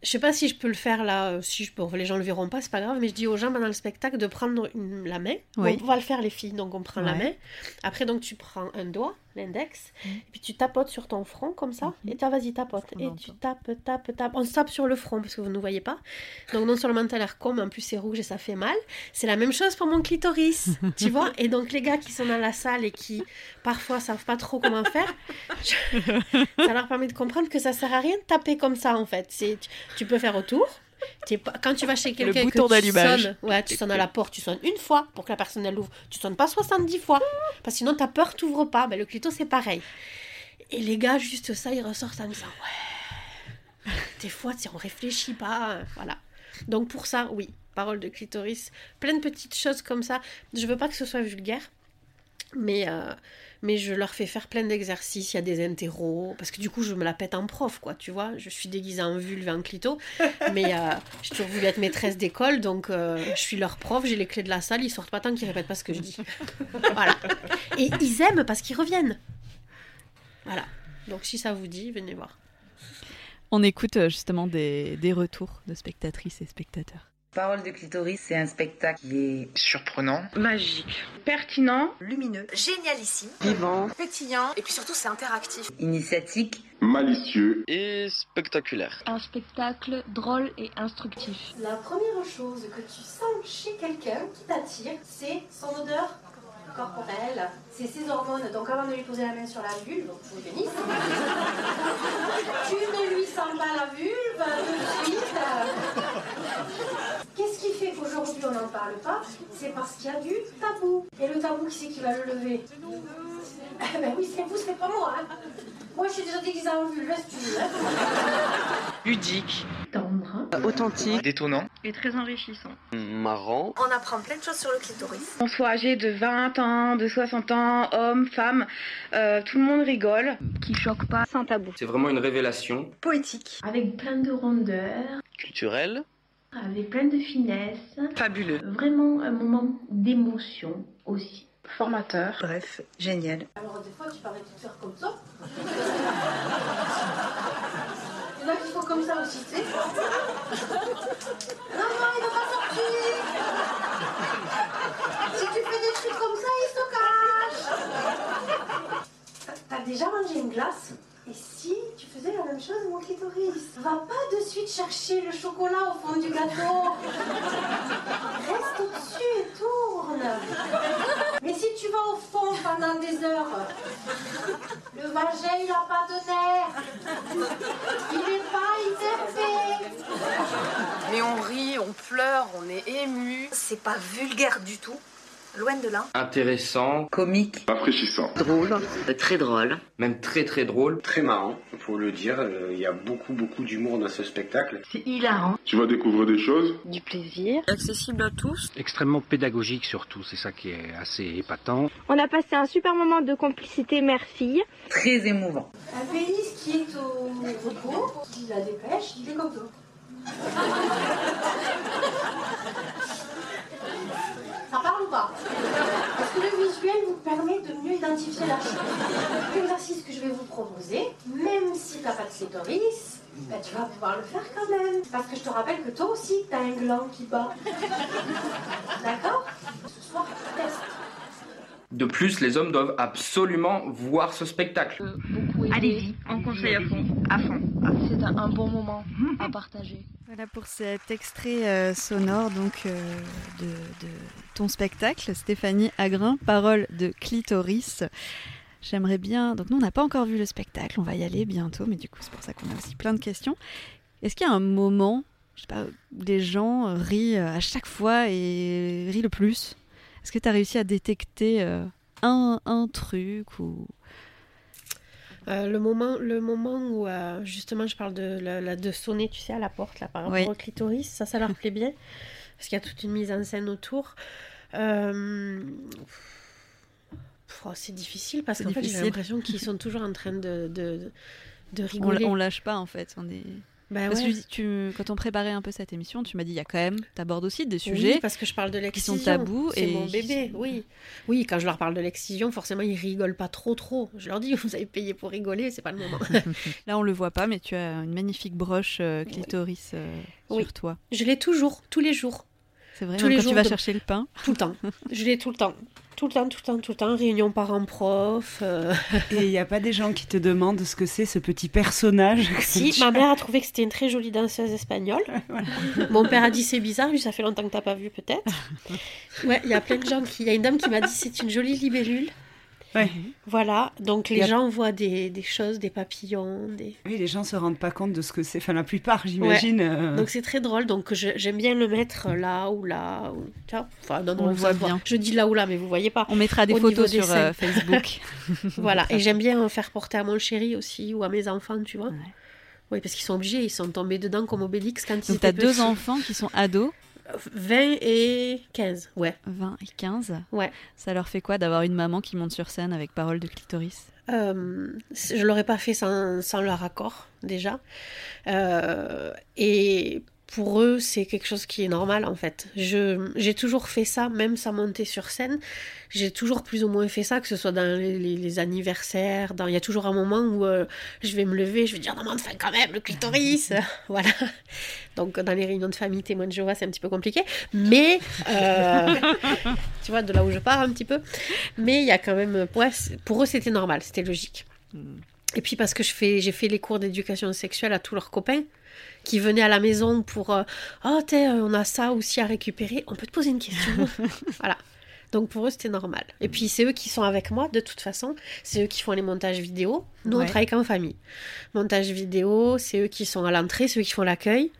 je sais pas si je peux le faire là, euh, si je peux, les gens le verront pas, c'est pas grave, mais je dis aux gens pendant le spectacle de prendre une- la main. Oui. On va le faire, les filles, donc on prend la main. Après, donc tu prends un doigt, l'index, Mhm. et puis tu tapotes sur ton front comme ça, Mhm. et tu vas-y, tapote. Et tu tapes, tapes, tapes. On se tape sur le front parce que vous ne voyez pas. Donc non seulement t'as l'air mais en plus c'est rouge et ça fait mal. C'est la même chose pour mon clitoris, tu vois. Et donc les gars qui sont dans la salle et qui parfois savent pas trop comment faire, je- ça leur permet de comprendre que ça sert à rien de taper comme ça en fait. Tu peux faire autour. Pas- Quand tu vas chez quelqu'un que tu sonnes, ouais, tu sonnes à la porte, tu sonnes une fois pour que la personne elle ouvre. Tu sonnes pas 70 fois parce que sinon t'as peur, t'ouvres pas. Ben, le clito c'est pareil. Et les gars, juste ça, ils ressortent en disant ouais. Des fois, on réfléchit pas, voilà. Donc pour ça, oui, parole de clitoris, plein de petites choses comme ça. Je veux pas que ce soit vulgaire, mais euh, mais je leur fais faire plein d'exercices. Il y a des interros parce que du coup, je me la pète en prof, quoi. Tu vois, je suis déguisée en vulve et en clito, mais euh, j'ai toujours voulu être maîtresse d'école, donc euh, je suis leur prof. J'ai les clés de la salle, ils sortent pas tant qu'ils répètent pas ce que je dis. voilà. Et ils aiment parce qu'ils reviennent. Voilà. Donc si ça vous dit, venez voir. On écoute euh, justement des, des retours de spectatrices et spectateurs. Parole de clitoris, c'est un spectacle qui est Surprenant. Magique. Pertinent. lumineux, génialissime, Vivant. pétillant, et puis surtout c'est interactif. initiatique, malicieux Et spectaculaire. Un spectacle drôle et instructif. La première chose que tu sens chez quelqu'un qui t'attire, c'est son odeur corporelle, c'est ses hormones. Donc avant de lui poser la main sur la vulve, ou le pénis, tu ne lui sens pas la vulve tout de suite. Qu'est-ce qui fait qu'aujourd'hui on n'en parle pas C'est parce qu'il y a du tabou. Et le tabou, qui c'est qui va le lever Eh ben oui, c'est vous, c'est pas moi. hein. Moi, je suis déjà déguisée en vulve, laisse tu hein. Ludique. Tendre. Authentique. Détonnant. Et très enrichissant. Marrant. On apprend plein de choses sur le clitoris. Qu'on soit âgé de 20 ans, de 60 ans, homme, femme, euh, tout le monde rigole. Qui choque pas. Sans tabou. C'est vraiment une révélation. Poétique. Avec plein de rondeur, Culturelle. Avec plein de finesse. Fabuleux. Vraiment un moment d'émotion aussi. Formateur. bref, génial. Alors des fois, tu parais tout faire comme ça. Il y en a qui font comme ça aussi, tu sais. Non, non, il ne va pas sortir. Si tu fais des trucs comme ça, il se cache. T'as déjà mangé une glace? Et si tu faisais la même chose, mon clitoris? Va pas de suite chercher le chocolat au fond du gâteau. Reste au-dessus et tourne. Mais si tu vas au fond pendant des heures, le vagin, il a pas de nerfs. Il est pas hyper Mais on rit, on pleure, on est ému. C'est pas vulgaire du tout. Loin de là. Intéressant. Comique. Rafraîchissant. Drôle. Très drôle. Même très très drôle. Très marrant, faut le dire. euh, Il y a beaucoup beaucoup d'humour dans ce spectacle. C'est hilarant. Tu vas découvrir des choses. Du plaisir. Accessible à tous. Extrêmement pédagogique surtout, c'est ça qui est assez épatant. On a passé un super moment de complicité mère-fille. Très émouvant. Un pénis qui est au repos, qui la dépêche, il est comme ça. Parle ou pas Est-ce que le visuel vous permet de mieux identifier la chose L'exercice que je vais vous proposer, même si t'as pas de clitoris, ben, tu vas pouvoir le faire quand même. Parce que je te rappelle que toi aussi, t'as un gland qui bat. D'accord Ce soir, test. De plus, les hommes doivent absolument voir ce spectacle. Allez-y, on conseille à fond. À fond. C'est un, un bon moment à partager. Voilà pour cet extrait euh, sonore donc euh, de, de ton spectacle, Stéphanie Agrin, parole de clitoris. J'aimerais bien. Donc nous on n'a pas encore vu le spectacle, on va y aller bientôt, mais du coup c'est pour ça qu'on a aussi plein de questions. Est-ce qu'il y a un moment, je sais pas, où les gens rient à chaque fois et rient le plus? Est-ce que tu as réussi à détecter euh, un, un truc ou? Euh, le, moment, le moment où euh, justement je parle de, la, la- de sonner, tu sais, à la porte là, par rapport Oui. au clitoris, ça, ça leur plaît bien, parce qu'il y a toute une mise en scène autour. Euh, oh, c'est difficile parce qu'en fait j'ai l'impression qu'ils sont toujours en train de, de, de on, rigoler. on lâche pas en fait on est... Bah Parce ouais. que tu, quand on préparait un peu cette émission, tu m'as dit il y a quand même, t'abordes aussi des sujets Oui, parce que je parle de qui l'excision. sont tabous C'est et mon bébé, oui. Oui, quand je leur parle de l'excision, forcément, ils rigolent pas trop, trop. Je leur dis, vous avez payé pour rigoler, c'est pas le moment. Là, on le voit pas, mais tu as une magnifique broche euh, clitoris euh, Oui. sur toi. Je l'ai toujours, tous les jours. C'est vrai, Tous même les quand tu vas de- chercher le pain. Tout le temps. Je l'ai tout le temps. Tout le temps, tout le temps, tout le temps. Réunion parents-prof. euh. Et il n'y a pas des gens qui te demandent ce que c'est ce petit personnage Si, ma mère a trouvé que c'était une très jolie danseuse espagnole. Mon père a dit c'est bizarre, lui ça fait longtemps que t'as pas vu peut-être. Ouais, il y a plein de gens qui... Il y a une dame qui m'a dit c'est une jolie libellule. Ouais. Voilà, donc les a- gens voient des, des choses, des papillons, des... Oui, les gens se rendent pas compte de ce que c'est. Enfin, la plupart, j'imagine. Ouais. euh, Donc c'est très drôle, donc j'aime bien le mettre là ou là. Ou... Enfin, non, non, On le voit bien. Je dis là ou là, mais vous voyez pas. On mettra des Au photos sur euh. Facebook. voilà, et j'aime bien en faire porter à mon chéri aussi ou à mes enfants, tu vois. Oui, parce qu'ils sont obligés, ils sont tombés dedans comme Obélix quand ils Donc, étaient tu as deux enfants qui sont ados, 20 et 15, ouais. 20 et 15. Ouais. Ça leur fait quoi d'avoir une maman qui monte sur scène avec parole de clitoris? Euh, je l'aurais pas fait sans, sans leur accord déjà. Euh, et pour eux, c'est quelque chose qui est normal en fait. Je, j'ai toujours fait ça, même sans monter sur scène. J'ai toujours plus ou moins fait ça, que ce soit dans les, les- les anniversaires. Dans... Il y a toujours un moment où euh, je vais me lever, je vais dire non, mais enfin quand même, le clitoris. voilà. Donc dans les réunions de famille, témoins de Jéhovah, c'est un petit peu compliqué. Mais, euh, tu vois, de là où je pars un petit peu. Mais il y a quand même. Ouais, pour eux, c'était normal, c'était logique. Et puis parce que je fais, j'ai fait les cours d'éducation sexuelle à tous leurs copains qui venaient à la maison pour euh, oh t'es, euh, on a ça aussi à récupérer on peut te poser une question voilà donc pour eux c'était normal et puis c'est eux qui sont avec moi de toute façon c'est eux qui font les montages vidéo nous Ouais. on travaille qu'en famille montage vidéo c'est eux qui sont à l'entrée c'est eux qui font l'accueil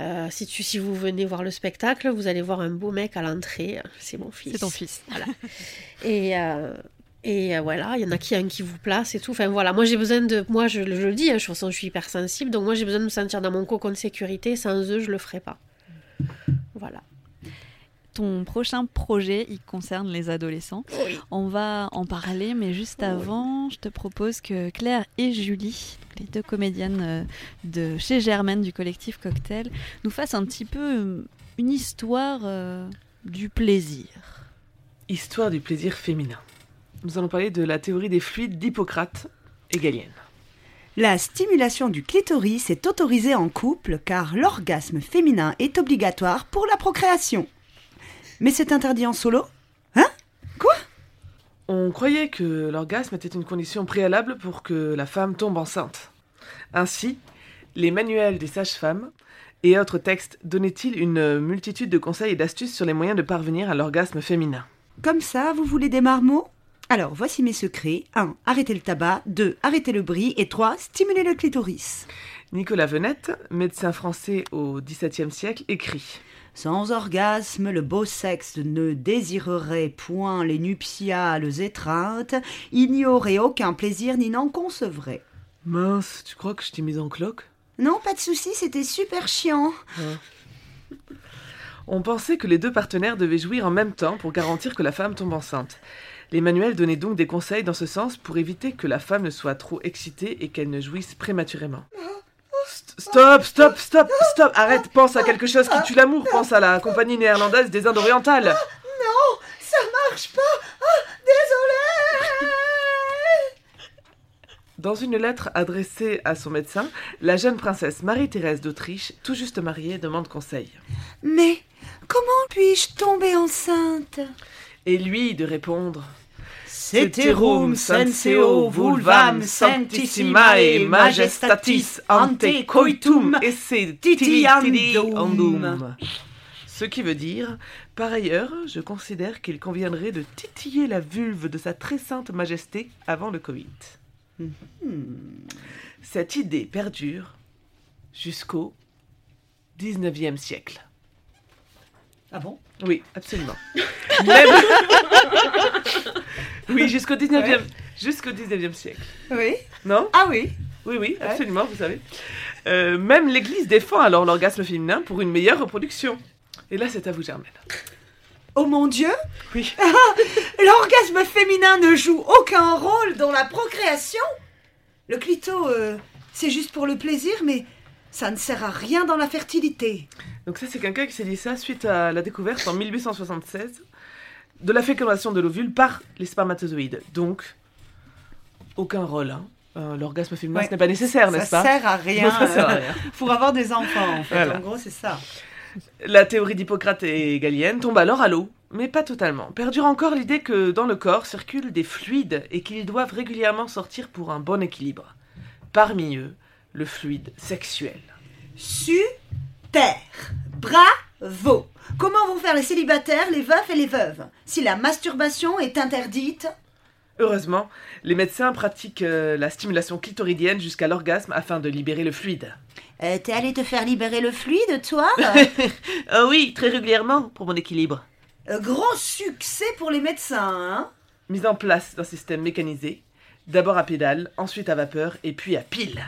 Euh, si, tu, si vous venez voir le spectacle, vous allez voir un beau mec à l'entrée. C'est mon fils. C'est ton fils. Voilà. Et, euh, et euh, voilà, il y en a qui, un qui vous place et tout. Enfin voilà, moi j'ai besoin de. Moi je, le- je le dis, hein, de toute façon je suis hypersensible, donc moi j'ai besoin de me sentir dans mon cocon de sécurité. Sans eux, je le ferai pas. Voilà. Ton prochain projet, il concerne les adolescents. Oui. On va en parler, mais juste avant, je te propose que Claire et Julie, les deux comédiennes euh, de chez Germaine du collectif Cocktail, nous fassent un petit peu euh, une histoire euh, du plaisir. Histoire du plaisir féminin. Nous allons parler de la théorie des fluides d'Hippocrate. hegelienne. La stimulation du clitoris est autorisée en couple car l'orgasme féminin est obligatoire pour la procréation. Mais c'est interdit en solo? Hein? Quoi? On croyait que l'orgasme était une condition préalable pour que la femme tombe enceinte. Ainsi, les manuels des sages-femmes et autres textes donnaient-ils une multitude de conseils et d'astuces sur les moyens de parvenir à l'orgasme féminin? Comme ça, vous voulez des marmots? Alors, voici mes secrets. 1. Arrêtez le tabac. 2. Arrêtez le bris. Et 3. Stimulez le clitoris. Nicolas Venette, médecin français au XVIIe siècle, écrit Sans orgasme, le beau sexe ne désirerait point les nuptiales étreintes, il n'y aurait aucun plaisir ni n'en concevrait. Mince, tu crois que je t'ai mise en cloque? Non, pas de souci, c'était super chiant. On pensait que les deux partenaires devaient jouir en même temps pour garantir que la femme tombe enceinte. Les manuels donnaient donc des conseils dans ce sens pour éviter que la femme ne soit trop excitée et qu'elle ne jouisse prématurément. St- Stop, stop, stop, stop, arrête, pense à quelque chose qui tue l'amour, pense à la compagnie néerlandaise des Indes orientales. Non, ça marche pas. Ah, désolé. Dans une lettre adressée à son médecin, la jeune princesse Marie-Thérèse d'Autriche, tout juste mariée, demande conseil. Mais comment puis-je tomber enceinte? Et lui de répondre Ceterum senseo vulvam sanctissimae majestatis ante coitum esse titiandum. Ce qui veut dire, par ailleurs, je considère qu'il conviendrait de titiller la vulve de sa très sainte majesté avant le coït. Cette idée perdure jusqu'au 19e siècle. Ah bon? Oui, absolument. Même- oui, jusqu'au 19e, Ouais. jusqu'au 19e siècle. Oui. Non? Ah oui. Oui, oui, absolument, vous savez. Euh, même l'Église défend alors l'orgasme féminin pour une meilleure reproduction. Et là, c'est à vous, Germaine. Oh mon Dieu Oui. L'orgasme féminin ne joue aucun rôle dans la procréation? Le clito, euh, c'est juste pour le plaisir, mais ça ne sert à rien dans la fertilité. Donc ça, c'est quelqu'un qui s'est dit ça suite à la découverte en 1876 de la fécondation de l'ovule par les spermatozoïdes. Donc, aucun rôle. hein. Euh, L'orgasme féminin, Ouais. ce n'est pas nécessaire, n'est-ce pas sert à rien, Ça sert à rien. pour avoir des enfants, en fait. Voilà. En gros, c'est ça. La théorie d'Hippocrate et Galienne tombe alors à l'eau, mais pas totalement. Perdure encore l'idée que dans le corps circulent des fluides et qu'ils doivent régulièrement sortir pour un bon équilibre. Parmi eux, le fluide sexuel. Super Bravo Comment vont faire les célibataires, les veufs et les veuves Si la masturbation est interdite? Heureusement, les médecins pratiquent euh, la stimulation clitoridienne jusqu'à l'orgasme afin de libérer le fluide. Euh, T'es allé te faire libérer le fluide, toi? Ah oui, très régulièrement, pour mon équilibre. Euh, Grand succès pour les médecins, hein? Mise en place d'un système mécanisé, d'abord à pédale, ensuite à vapeur et puis à pile.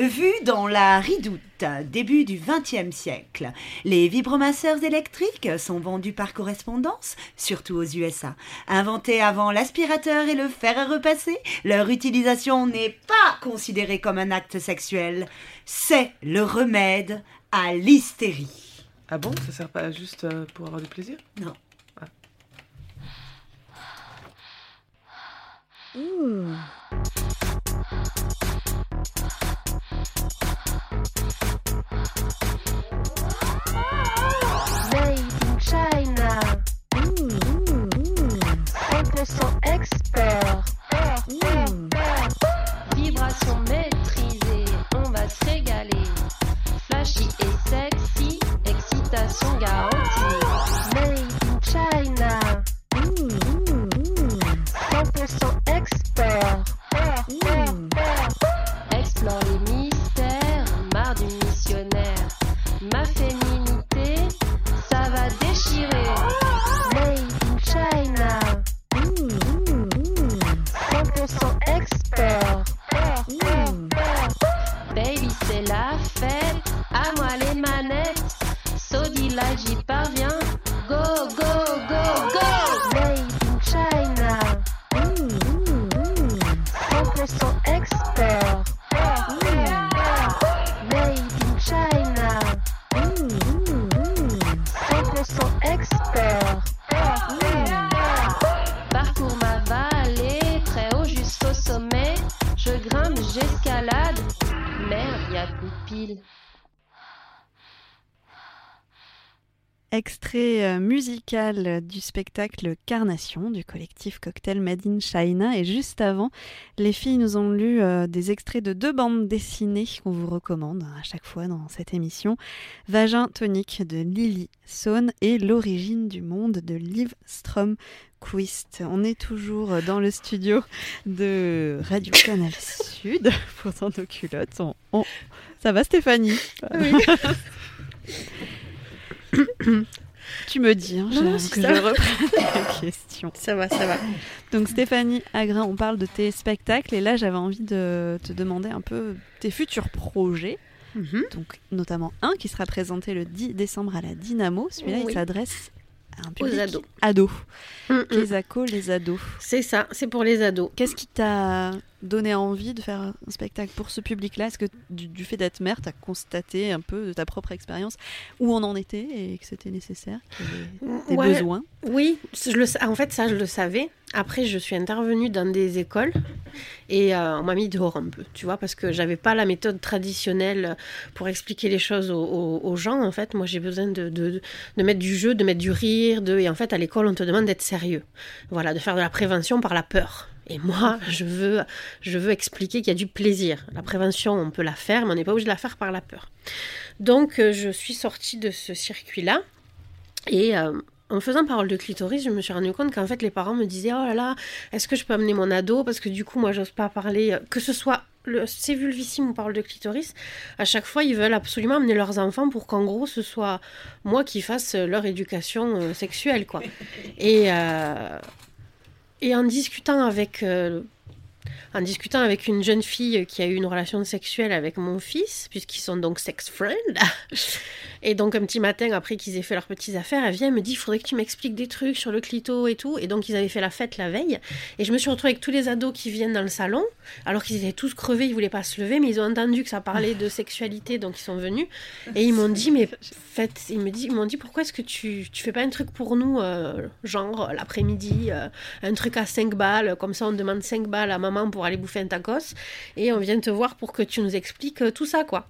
Vu dans la ridoute, début du XXe siècle, les vibromasseurs électriques sont vendus par correspondance, surtout aux USA. Inventés avant l'aspirateur et le fer à repasser, leur utilisation n'est pas considérée comme un acte sexuel. C'est le remède à l'hystérie. Ah bon, ça sert pas juste euh, pour avoir du plaisir? Non. Ah. In China. 100% expert. Vibration maîtrisée, on va se régaler. Flashy et sexy, excitation garantie. Made Extrait euh, musical du spectacle Carnation du collectif Cocktail Made in China. Et juste avant, les filles nous ont lu euh, des extraits de deux bandes dessinées qu'on vous recommande à chaque fois dans cette émission. Vagin tonique de Lily Sohn et L'origine du monde de Liv Stromquist. On est toujours dans le studio de Radio Canal Sud pour nos culottes. On- on- Ça va Stéphanie? Oui. tu me dis, hein, Non, non, je- si, que ça je reprenne question. Ça va, ça va. Donc Stéphanie Agrin, on parle de tes spectacles et là j'avais envie de te demander un peu tes futurs projets. Mhm. Donc notamment un qui sera présenté le 10 décembre à la Dynamo. Celui-là il s'adresse à un Aux ados. ado. Mm, Les acos, les ados. C'est ça, c'est pour les ados. Qu'est-ce qui t'a donné envie de faire un spectacle pour ce public-là? Est-ce que du, du fait d'être mère, t'as constaté un peu de ta propre expérience où on en était et que c'était nécessaire, qu'il y avait des Ouais, besoins? Oui, je le, sa- en fait, ça, je le savais. Après, je suis intervenue dans des écoles et euh, on m'a mis dehors un peu, tu vois, parce que j'avais pas la méthode traditionnelle pour expliquer les choses aux, aux- aux gens. En fait, moi, j'ai besoin de, de, de mettre du jeu, de mettre du rire, de... et en fait, à l'école, on te demande d'être sérieux. Voilà, de faire de la prévention par la peur. Et moi, je veux, je veux expliquer qu'il y a du plaisir. La prévention, on peut la faire, mais on n'est pas obligé de la faire par la peur. Donc, euh, je suis sortie de ce circuit-là. Et euh, en faisant parole de clitoris, je me suis rendu compte qu'en fait, les parents me disaient Oh là là, est-ce que je peux amener mon ado? Parce que du coup, moi, j'ose pas parler, euh, que ce soit le c'est vulvissime parole de clitoris. À chaque fois, ils veulent absolument amener leurs enfants pour qu'en gros, ce soit moi qui fasse leur éducation sexuelle, quoi. Et, et en discutant avec. euh, en discutant avec une jeune fille qui a eu une relation sexuelle avec mon fils, puisqu'ils sont donc sex friends. Et donc un petit matin, après qu'ils aient fait leurs petites affaires, elle vient et me dit, il faudrait que tu m'expliques des trucs sur le clito et tout. Et donc ils avaient fait la fête la veille. Et je me suis retrouvée avec tous les ados qui viennent dans le salon, alors qu'ils étaient tous crevés, ils voulaient pas se lever, mais ils ont entendu que ça parlait de sexualité, donc ils sont venus. Et ils m'ont dit, mais faites, ils me dit, ils m'ont dit, pourquoi est-ce que tu, tu fais pas un truc pour nous, euh, genre l'après-midi, euh, un truc à 5 balles, comme ça on demande 5 balles à maman pour aller bouffer un tacos, et on vient te voir pour que tu nous expliques euh, tout ça, quoi.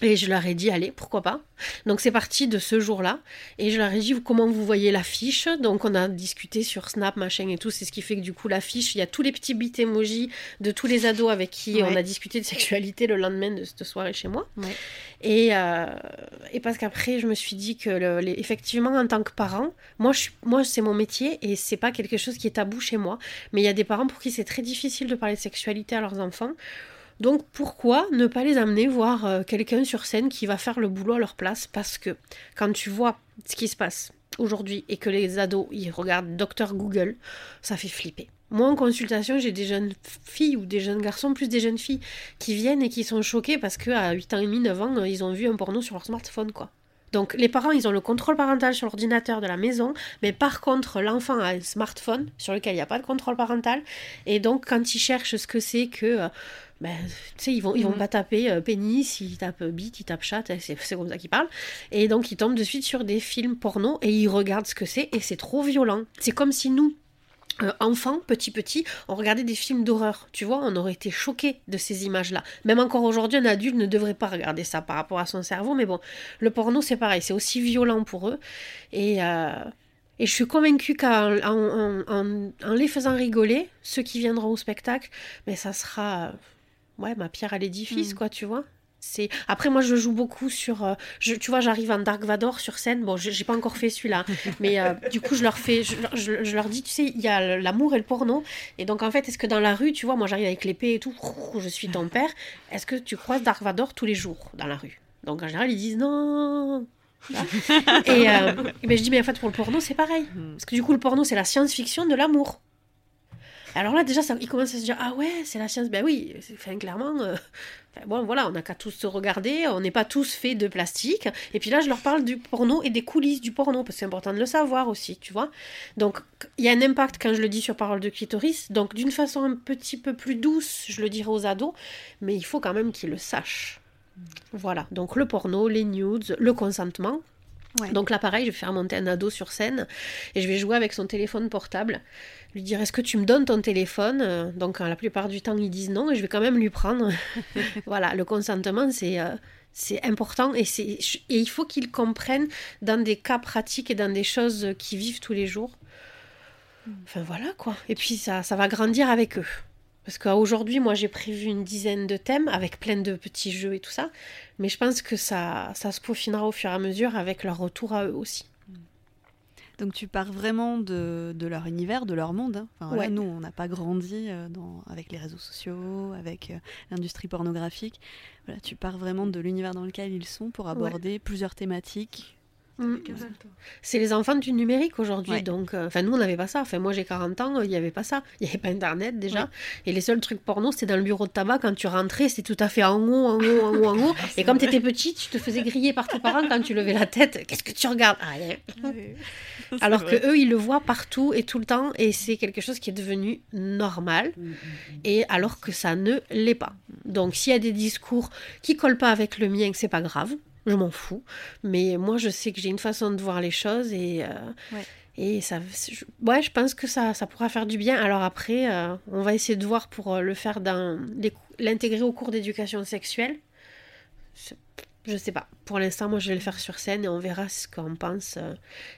Et je leur ai dit, allez, pourquoi pas. Donc c'est parti de ce jour-là. Et je leur ai dit, comment vous voyez l'affiche? Donc on a discuté sur Snap, machin et tout. C'est ce qui fait que du coup, l'affiche, il y a tous les petits bits emojis de tous les ados avec qui on a discuté de sexualité le lendemain de cette soirée chez moi. Ouais. Et, euh, et parce qu'après, je me suis dit que, le- les- effectivement, en tant que parent, moi, je suis- moi c'est mon métier et c'est pas quelque chose qui est tabou chez moi. Mais il y a des parents pour qui c'est très difficile de parler de sexualité à leurs enfants. Donc pourquoi ne pas les amener voir euh, quelqu'un sur scène qui va faire le boulot à leur place? Parce que quand tu vois ce qui se passe aujourd'hui et que les ados ils regardent Docteur Google, ça fait flipper. Moi en consultation, j'ai des jeunes filles ou des jeunes garçons, plus des jeunes filles qui viennent et qui sont choqués parce qu'à 8 ans et demi, 9 ans, ils ont vu un porno sur leur smartphone quoi. Donc les parents, ils ont le contrôle parental sur l'ordinateur de la maison, mais par contre, l'enfant a un smartphone sur lequel il n'y a pas de contrôle parental. Et donc quand ils cherchent ce que c'est que... euh, ben, tu sais, ils vont, ils vont Mhm. pas taper euh, pénis, ils tapent bite, ils tapent chat, c'est comme ça qu'ils parlent. Et donc ils tombent de suite sur des films porno et ils regardent ce que c'est et c'est trop violent. C'est comme si nous, euh, enfants, petit petit, on regardait des films d'horreur. Tu vois, on aurait été choqués de ces images-là. Même encore aujourd'hui, un adulte ne devrait pas regarder ça par rapport à son cerveau, mais bon, le porno c'est pareil, c'est aussi violent pour eux. Et, euh, et je suis convaincue qu'en en, en- en- en les faisant rigoler, ceux qui viendront au spectacle, mais ça sera euh, ouais, ma pierre à l'édifice, quoi, tu vois. C'est après moi je joue beaucoup sur euh, je, tu vois j'arrive en Dark Vador sur scène. Bon j'ai pas encore fait celui-là mais euh, du coup je leur fais je, leur- je- je leur dis tu sais il y a l'amour et le porno. Et donc en fait est-ce que dans la rue tu vois moi j'arrive avec l'épée et tout je suis ton père est-ce que tu croises Dark Vador tous les jours dans la rue? Donc en général ils disent non. Et, euh, et ben, je dis mais en fait pour le porno c'est pareil. Parce que du coup le porno c'est la science-fiction de l'amour alors là, déjà, ça, ils commencent à se dire Ah ouais, c'est la science. Ben oui, enfin, clairement, euh, enfin, bon, voilà, on n'a qu'à tous se regarder, on n'est pas tous faits de plastique. Et puis là, je leur parle du porno et des coulisses du porno, parce que c'est important de le savoir aussi, tu vois. Donc, il y a un impact quand je le dis sur parole de clitoris. Donc, d'une façon un petit peu plus douce, je le dirai aux ados, mais il faut quand même qu'ils le sachent. Voilà, donc le porno, les nudes, le consentement. Donc là, pareil, je vais faire monter un ado sur scène et je vais jouer avec son téléphone portable. Lui dire Est-ce que tu me donnes ton téléphone? Donc, euh, la plupart du temps, ils disent non et je vais quand même lui prendre. voilà, le consentement, c'est. euh, c'est important et, c'est, et il faut qu'ils comprennent dans des cas pratiques et dans des choses qu'ils vivent tous les jours. Enfin voilà quoi. Et puis ça, ça va grandir avec eux. Parce qu'aujourd'hui, moi j'ai prévu une dizaine de thèmes avec plein de petits jeux et tout ça. Mais je pense que ça, ça se peaufinera au fur et à mesure avec leur retour à eux aussi. Donc tu pars vraiment de, de leur univers, de leur monde. hein. Enfin. Nous, on n'a pas grandi euh, dans, avec les réseaux sociaux, avec euh, l'industrie pornographique. Voilà, tu pars vraiment de l'univers dans lequel ils sont pour aborder plusieurs thématiques. Mm. C'est les enfants du numérique aujourd'hui. Ouais. Donc, euh, enfin, nous, on n'avait pas ça. Enfin, moi, j'ai 40 ans, il n'y avait pas ça. Il n'y avait pas Internet déjà. Et les seuls trucs porno, c'était dans le bureau de tabac. Quand tu rentrais, c'était tout à fait en haut, en haut, en haut, en haut. Et comme tu étais petit, tu te faisais griller par tes parents quand tu levais la tête. Qu'est-ce que tu regardes? Ah. Alors que eux, ils le voient partout et tout le temps. Et c'est quelque chose qui est devenu normal. Et alors que ça ne l'est pas. Donc, s'il y a des discours qui collent pas avec le mien, c'est pas grave. Je m'en fous. Mais moi, je sais que j'ai une façon de voir les choses et. euh, Ouais. Et ça, je, ouais, je pense que ça, ça pourra faire du bien. Alors après, euh, on va essayer de voir pour euh, le faire dans l'intégrer au cours d'éducation sexuelle. Je, je sais pas. Pour l'instant, moi, je vais le faire sur scène et on verra ce qu'en pensent euh,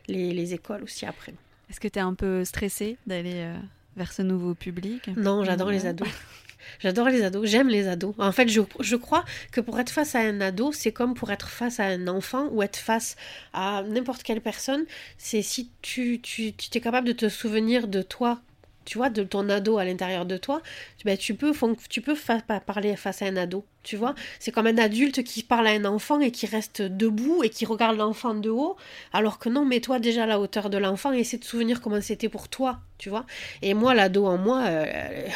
les, les écoles aussi après. Est-ce que tu es un peu stressée d'aller euh, vers ce nouveau public? Non, j'adore les ados. J'adore les ados, j'aime les ados. En fait, je, je crois que pour être face à un ado, c'est comme pour être face à un enfant ou être face à n'importe quelle personne. C'est si tu, tu, tu es capable de te souvenir de toi, tu vois, de ton ado à l'intérieur de toi, ben, tu peux, tu peux fa- parler face à un ado, tu vois. C'est comme un adulte qui parle à un enfant et qui reste debout et qui regarde l'enfant de haut, alors que non, mets-toi déjà à la hauteur de l'enfant et essaie de te souvenir comment c'était pour toi, tu vois. Et moi, l'ado en moi, euh, elle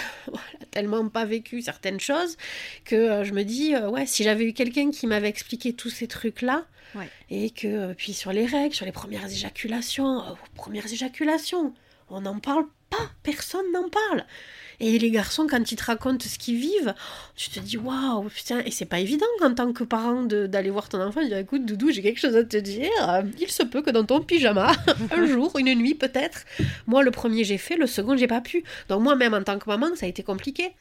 a tellement pas vécu certaines choses que euh, je me dis, euh, ouais, si j'avais eu quelqu'un qui m'avait expliqué tous ces trucs-là, Ouais. et que, puis sur les règles, sur les premières éjaculations, euh, premières éjaculations, on n'en parle pas, personne n'en parle. Et les garçons, quand ils te racontent ce qu'ils vivent, tu te dis waouh, putain, et c'est pas évident en tant que parent d'aller voir ton enfant et dire écoute, Doudou, j'ai quelque chose à te dire. Il se peut que dans ton pyjama, un jour, une nuit peut-être. Moi, le premier, j'ai fait, le second, j'ai pas pu. Donc, moi-même, en tant que maman, ça a été compliqué.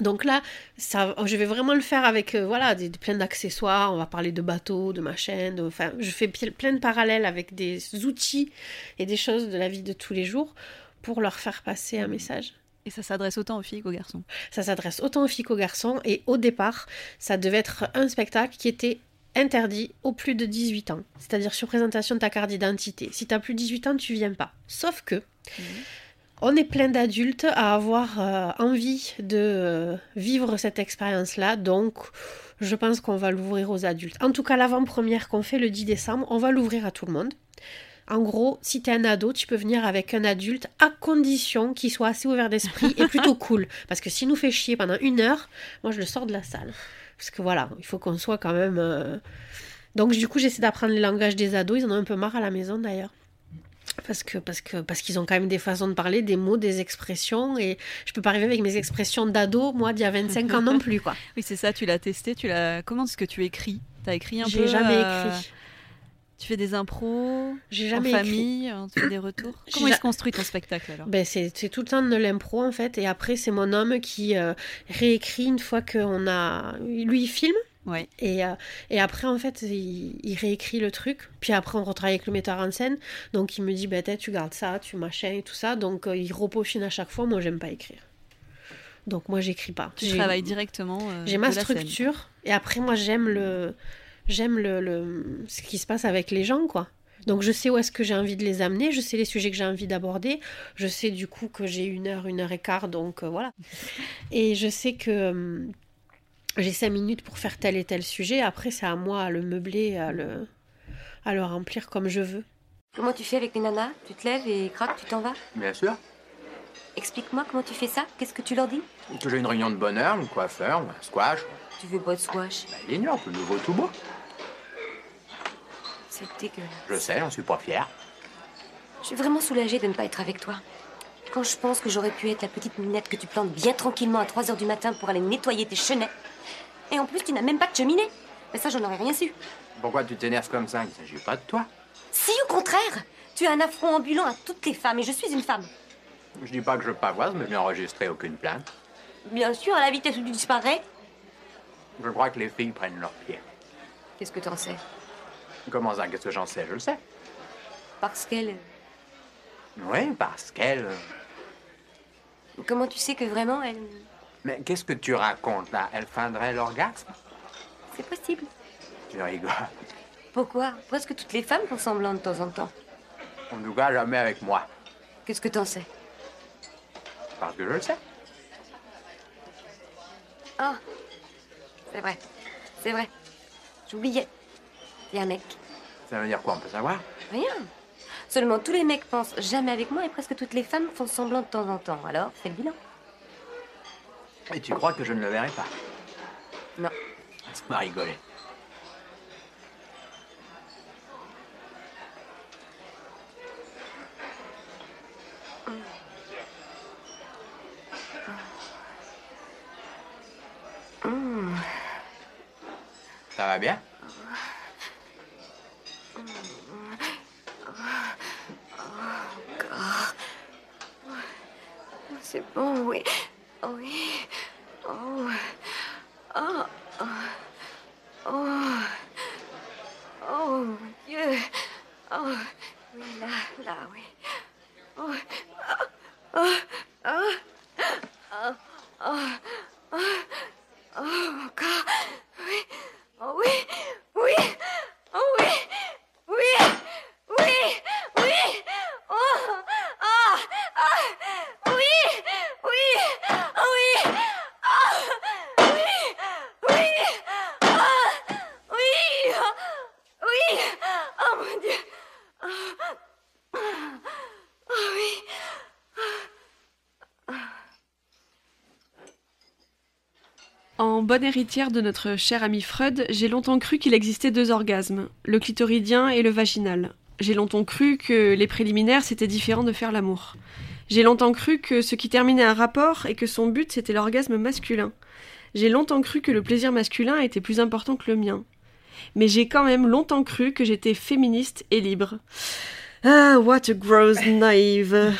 Donc là, ça, je vais vraiment le faire avec euh, voilà des, plein d'accessoires. On va parler de bateaux, de machins. Enfin, je fais plein de parallèles avec des outils et des choses de la vie de tous les jours pour leur faire passer un message. Et ça s'adresse autant aux filles qu'aux garçons. Ça s'adresse autant aux filles qu'aux garçons. Et au départ, ça devait être un spectacle qui était interdit aux plus de 18 ans. C'est-à-dire sur présentation de ta carte d'identité. Si tu as plus de 18 ans, tu viens pas. Sauf que on est plein d'adultes à avoir euh, envie de vivre cette expérience-là. Donc, je pense qu'on va l'ouvrir aux adultes. En tout cas, l'avant-première qu'on fait le 10 décembre, on va l'ouvrir à tout le monde. En gros, si t'es un ado, tu peux venir avec un adulte à condition qu'il soit assez ouvert d'esprit et plutôt cool. Parce que s'il nous fait chier pendant une heure, moi je le sors de la salle. Parce que voilà, il faut qu'on soit quand même. euh, Donc du coup, j'essaie d'apprendre les langages des ados. Ils en ont un peu marre à la maison d'ailleurs. Parce que parce que parce qu'ils ont quand même des façons de parler, des mots, des expressions et je peux pas arriver avec mes expressions d'ado moi d'il y a 25 ans non plus quoi. Oui, c'est ça, tu l'as testé, tu l'as. Comment est-ce que tu écris? T'as écrit un peu J'ai jamais euh, écrit. Tu fais des impros J'ai en jamais écrit. famille, euh, tu fais des retours. Comment il se construit ton spectacle alors Ben, c'est tout le temps de l'impro en fait et après c'est mon homme qui euh, réécrit une fois qu'on a lui il filme Ouais. et, euh, et après en fait il, il réécrit le truc puis après on retravaille avec le metteur en scène donc il me dit t'es, tu gardes ça tu machin et tout ça donc euh, il repeaufine à chaque fois moi j'aime pas écrire donc moi j'écris pas Tu travailles directement. euh, j'ai ma structure et après moi j'aime le j'aime le, le- ce qui se passe avec les gens quoi. Donc je sais où est-ce que j'ai envie de les amener, je sais les sujets que j'ai envie d'aborder, je sais du coup que j'ai une heure, une heure et quart, donc euh, voilà. Et je sais que hum, j'ai cinq minutes pour faire tel et tel sujet, après c'est à moi à le meubler, à le, à le remplir comme je veux. Comment tu fais avec les nanas? Tu te lèves et crac, tu t'en vas? Bien sûr. Explique-moi comment tu fais ça Qu'est-ce que tu leur dis? Que j'ai une réunion de bonheur, une coiffeur, un squash. Tu veux pas de squash? Bah, il ignore, le nouveau tout beau. C'est dégueulasse. Je sais, j'en suis pas fier. Je suis vraiment soulagée de ne pas être avec toi. Quand je pense que j'aurais pu être la petite minette que tu plantes bien tranquillement à 3 heures du matin pour aller nettoyer tes chenets. Et en plus, tu n'as même pas de cheminée. Mais ça, j'en aurais rien su. Pourquoi tu t'énerves comme ça? Il ne s'agit pas de toi. Si, au contraire Tu as un affront ambulant à toutes les femmes et je suis une femme. Je dis pas que je pavoise, mais je n'ai enregistré aucune plainte. Bien sûr, à la vitesse où tu disparais. Je crois que les filles prennent leur pied. Qu'est-ce que t'en sais? Comment ça, qu'est-ce que j'en sais? Je le sais. Parce qu'elle. Oui, parce qu'elle. Comment tu sais que vraiment elle. Mais qu'est-ce que tu racontes là? Elle feindrait l'orgasme? C'est possible. Tu rigoles. Pourquoi? Presque toutes les femmes font semblant de temps en temps. En tout cas, jamais avec moi. Qu'est-ce que t'en sais? Parce que je le sais. Ah C'est vrai. C'est vrai. J'oubliais. Il y a un mec. Ça veut dire quoi On peut savoir? Rien. Seulement tous les mecs pensent jamais avec moi et presque toutes les femmes font semblant de temps en temps. Alors, fais le bilan. Et tu crois que je ne le verrai pas? Non. Ça m'a va bien? C'est bon, oui. Oui. De notre cher ami Freud, j'ai longtemps cru qu'il existait deux orgasmes, le clitoridien et le vaginal. J'ai longtemps cru que les préliminaires c'était différent de faire l'amour. J'ai longtemps cru que ce qui terminait un rapport et que son but c'était l'orgasme masculin. J'ai longtemps cru que le plaisir masculin était plus important que le mien. Mais j'ai quand même longtemps cru que j'étais féministe et libre. Ah, what a gross naive.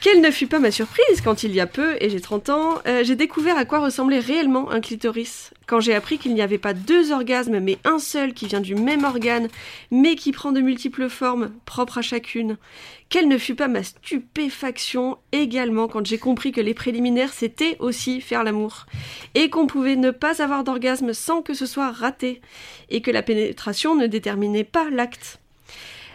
Quelle ne fut pas ma surprise quand il y a peu, et j'ai 30 ans, euh, j'ai découvert à quoi ressemblait réellement un clitoris. Quand j'ai appris qu'il n'y avait pas deux orgasmes, mais un seul qui vient du même organe, mais qui prend de multiples formes, propres à chacune. Quelle ne fut pas ma stupéfaction également quand j'ai compris que les préliminaires c'était aussi faire l'amour. Et qu'on pouvait ne pas avoir d'orgasme sans que ce soit raté. Et que la pénétration ne déterminait pas l'acte.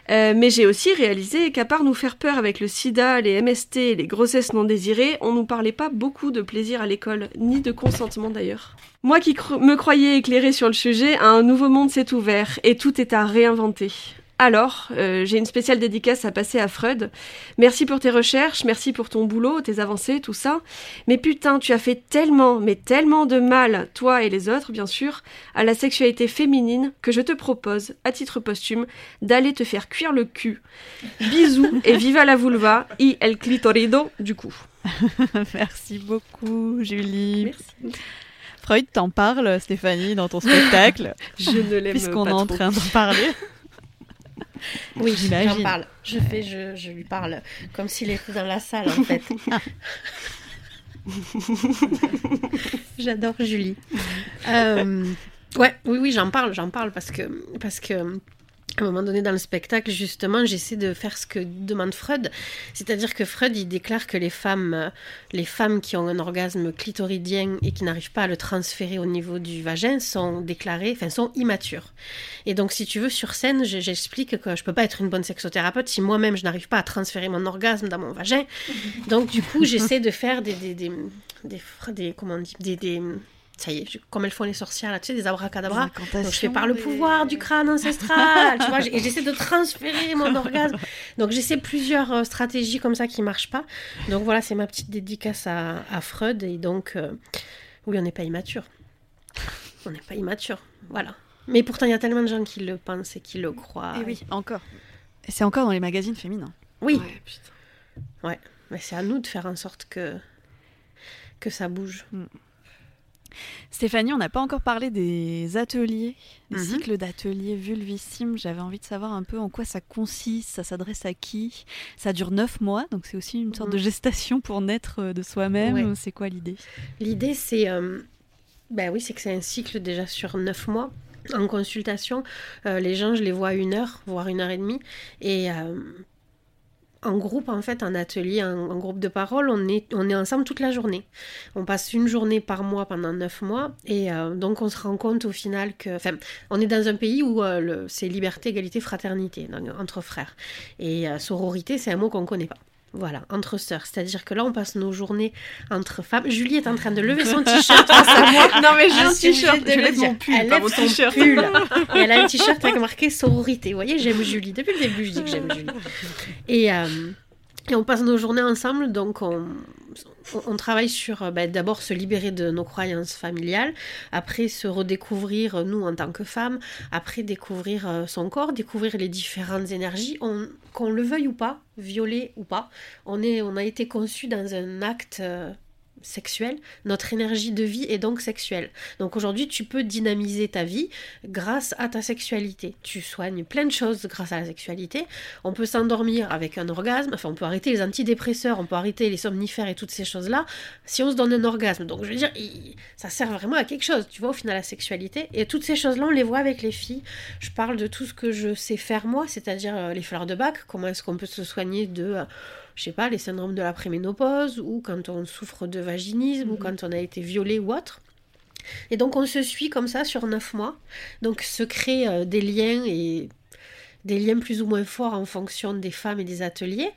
Euh, mais j'ai aussi réalisé qu'à part nous faire peur avec le sida, les MST les grossesses non désirées, on nous parlait pas beaucoup de plaisir à l'école, ni de consentement d'ailleurs. Moi qui me croyais éclairée sur le sujet, un nouveau monde s'est ouvert et tout est à réinventer. Alors, euh, j'ai une spéciale dédicace à passer à Freud. Merci pour tes recherches, merci pour ton boulot, tes avancées, tout ça. Mais putain, tu as fait tellement, mais tellement de mal, toi et les autres, bien sûr, à la sexualité féminine que je te propose, à titre posthume, d'aller te faire cuire le cul. Bisous et viva la vulva y el clitorido, du coup. Merci beaucoup, Julie. Freud t'en parle, Stéphanie, dans ton spectacle. Je ne l'aime Puisqu'on pas est en train d'en parler. Oui, J'imagine. j'en parle. Je fais, je, je lui parle comme s'il était dans la salle en fait. J'adore Julie. Euh, ouais, oui, oui, j'en parle, j'en parle parce que parce que à un moment donné dans le spectacle, justement, j'essaie de faire ce que demande Freud. C'est-à-dire que Freud, il déclare que les femmes, les femmes qui ont un orgasme clitoridien et qui n'arrivent pas à le transférer au niveau du vagin sont déclarées, enfin, sont immatures. Et donc, si tu veux, sur scène, je- j'explique que je peux pas être une bonne sexothérapeute si moi-même je n'arrive pas à transférer mon orgasme dans mon vagin. Donc, du coup, j'essaie de faire des, des, des, des, comment on dit, des, ça y est, je- comme elles font les sorcières là, tu sais, des abracadabras. Des Donc, je fais par le pouvoir du crâne ancestral, tu vois, et j'essaie de transférer mon orgasme. Donc, j'essaie plusieurs euh, stratégies comme ça qui marchent pas. Donc, voilà, c'est ma petite dédicace à, à Freud. Et donc, euh, oui, on n'est pas immature. On n'est pas immature, voilà. Mais pourtant, il y a tellement de gens qui le pensent et qui le croient. Et oui, encore. Et c'est encore dans les magazines féminins. Oui. Ouais, mais c'est à nous de faire en sorte que, que ça bouge. Stéphanie, on n'a pas encore parlé des ateliers, des Mhm. cycles d'ateliers vulvissimes. J'avais envie de savoir un peu en quoi ça consiste, ça s'adresse à qui. Ça dure neuf mois, donc c'est aussi une sorte de gestation pour naître euh, de soi-même. Ouais. C'est quoi l'idée? L'idée, c'est. euh, ben oui, c'est que c'est un cycle déjà sur neuf mois. En consultation, euh, les gens, je les vois une heure, voire une heure et demie. Et euh, en groupe, en fait, en atelier, en, groupe de parole, on est, on est ensemble toute la journée. On passe une journée par mois pendant neuf mois. Et euh, donc, on se rend compte au final que. Enfin, on est dans un pays où euh, c'est liberté, égalité, fraternité donc, entre frères. Et euh, sororité, c'est un mot qu'on ne connaît pas. Voilà, entre sœurs. C'est-à-dire que là, on passe nos journées entre femmes. Julie est en train de lever son t-shirt face à moi. Non, mais j'ai Ah, un t-shirt. Je lève mon pull, Elle pas mon t-shirt. pull. Et elle a un t-shirt avec marqué sororité. Vous voyez, j'aime Julie. Depuis le début, je dis que j'aime Julie. Et, euh, et on passe nos journées ensemble, donc on, travaille sur euh, ben, d'abord se libérer de nos croyances familiales, après se redécouvrir euh, nous en tant que femmes, après découvrir euh, son corps, découvrir les différentes énergies, on- qu'on le veuille ou pas, violé ou pas, on, on a été conçu dans un acte euh, sexuel, notre énergie de vie est donc sexuelle. Donc aujourd'hui, tu peux dynamiser ta vie grâce à ta sexualité. Tu soignes plein de choses grâce à la sexualité. On peut s'endormir avec un orgasme, enfin on peut arrêter les antidépresseurs, on peut arrêter les somnifères et toutes ces choses-là si on se donne un orgasme. Donc je veux dire, ça sert vraiment à quelque chose, tu vois, au final, la sexualité. Et toutes ces choses-là, on les voit avec les filles. Je parle de tout ce que je sais faire moi, c'est-à-dire euh, les fleurs de bac, comment est-ce qu'on peut se soigner de... je sais pas, les syndromes de la préménopause, ou quand on souffre de vaginisme, ou quand on a été violé ou autre. Et donc on se suit comme ça sur neuf mois. Donc se créent euh, des liens et des liens plus ou moins forts en fonction des femmes et des ateliers.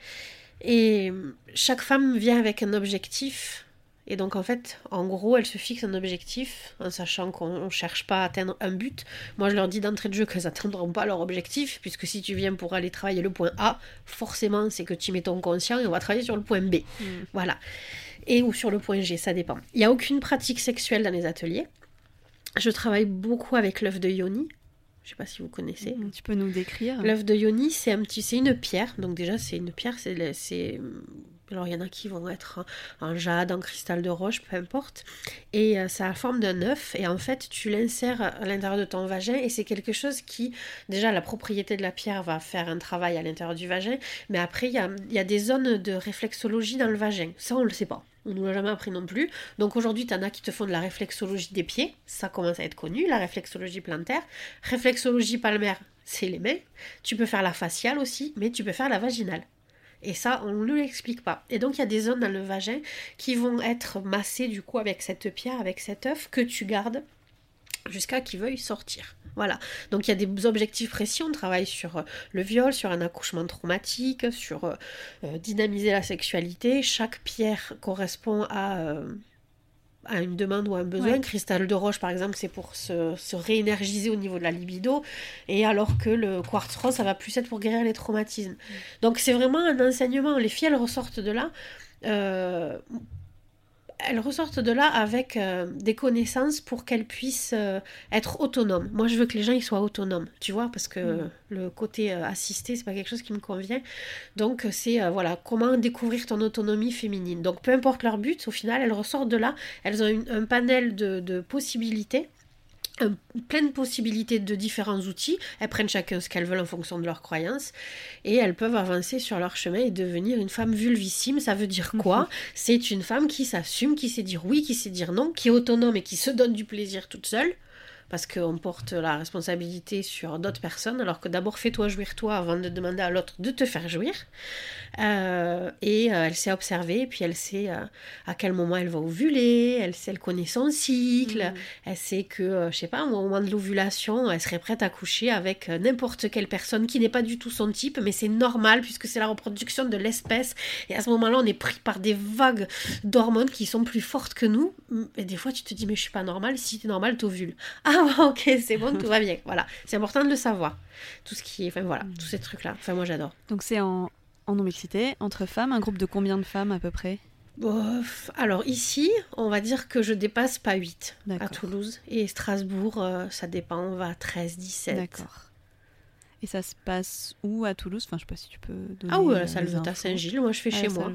Et euh, chaque femme vient avec un objectif. Et donc en fait, en gros, elle se fixe un objectif en sachant qu'on ne cherche pas à atteindre un but. Moi, je leur dis d'entrée de jeu qu'elles n'atteindront pas leur objectif, puisque si tu viens pour aller travailler le point A, forcément, c'est que tu mets ton conscient et on va travailler sur le point B. Voilà. Et ou sur le point G, ça dépend. Il n'y a aucune pratique sexuelle dans les ateliers. Je travaille beaucoup avec l'œuf de Yoni. Je sais pas si vous connaissez. Tu peux nous décrire L'œuf de Yoni, c'est un petit, c'est une pierre. Donc déjà, c'est une pierre. C'est, alors il y en a qui vont être en, jade, en cristal de roche, peu importe. Et euh, ça a la forme d'un œuf. Et en fait, tu l'insères à l'intérieur de ton vagin. Et c'est quelque chose qui, déjà, la propriété de la pierre va faire un travail à l'intérieur du vagin. Mais après, il y a, des zones de réflexologie dans le vagin. Ça, on le sait pas. On nous l'a jamais appris non plus. Donc aujourd'hui, tu en as qui te font de la réflexologie des pieds. Ça commence à être connu, la réflexologie plantaire. Réflexologie palmaire, c'est les mains. Tu peux faire la faciale aussi, mais tu peux faire la vaginale. Et ça, on ne l'explique pas. Et donc, il y a des zones dans le vagin qui vont être massées du coup avec cette pierre, avec cet œuf que tu gardes jusqu'à qu'il veuille sortir. Voilà. Donc il y a des objectifs précis. On travaille sur euh, le viol, sur un accouchement traumatique, sur euh, euh, dynamiser la sexualité. Chaque pierre correspond à, à une demande ou à un besoin. Ouais. Cristal de roche, par exemple, c'est pour se, se réénergiser au niveau de la libido. Et alors que le quartz rose, ça va plus être pour guérir les traumatismes. Donc c'est vraiment un enseignement. Les filles, elles ressortent de là. euh, elles ressortent de là avec euh, des connaissances pour qu'elles puissent euh, être autonomes. Moi, je veux que les gens ils soient autonomes, tu vois, parce que Mm. le côté euh, assisté, c'est pas quelque chose qui me convient. Donc, c'est euh, voilà, comment découvrir ton autonomie féminine. Donc, peu importe leur but, au final, elles ressortent de là. Elles ont une- un panel de, de possibilités un- plein de possibilités de différents outils. Elles prennent chacun ce qu'elles veulent en fonction de leurs croyances et elles peuvent avancer sur leur chemin et devenir une femme vulvissime. Ça veut dire quoi C'est une femme qui s'assume, qui sait dire oui, qui sait dire non, qui est autonome et qui se donne du plaisir toute seule. Parce qu'on porte la responsabilité sur d'autres personnes, alors que d'abord fais-toi jouir toi avant de demander à l'autre de te faire jouir. Euh, et euh, elle sait observer, puis elle sait euh, à quel moment elle va ovuler, elle, sait, elle connaît son cycle, elle sait que, euh, je sais pas, au moment de l'ovulation, elle serait prête à coucher avec n'importe quelle personne qui n'est pas du tout son type, mais c'est normal puisque c'est la reproduction de l'espèce. Et à ce moment-là, on est pris par des vagues d'hormones qui sont plus fortes que nous. Et des fois, tu te dis, mais je suis pas normale, si t'es normale, t'ovules. Ah, ok, c'est bon, tout va bien. Voilà, c'est important de le savoir. Tout ce qui est, enfin voilà, tous ces trucs-là. Enfin, moi, j'adore. Donc c'est en, en non-mixité, entre femmes, un groupe de combien de femmes à peu près? Bof. Alors ici, on va dire que je dépasse pas 8 à. Toulouse. Et Strasbourg, euh, ça dépend, on va à 13, 17. D'accord. Et ça se passe où à Toulouse? Enfin, je sais pas si tu peux donner. Ah oui, à euh, infos. Saint-Gilles, moi je fais chez moi.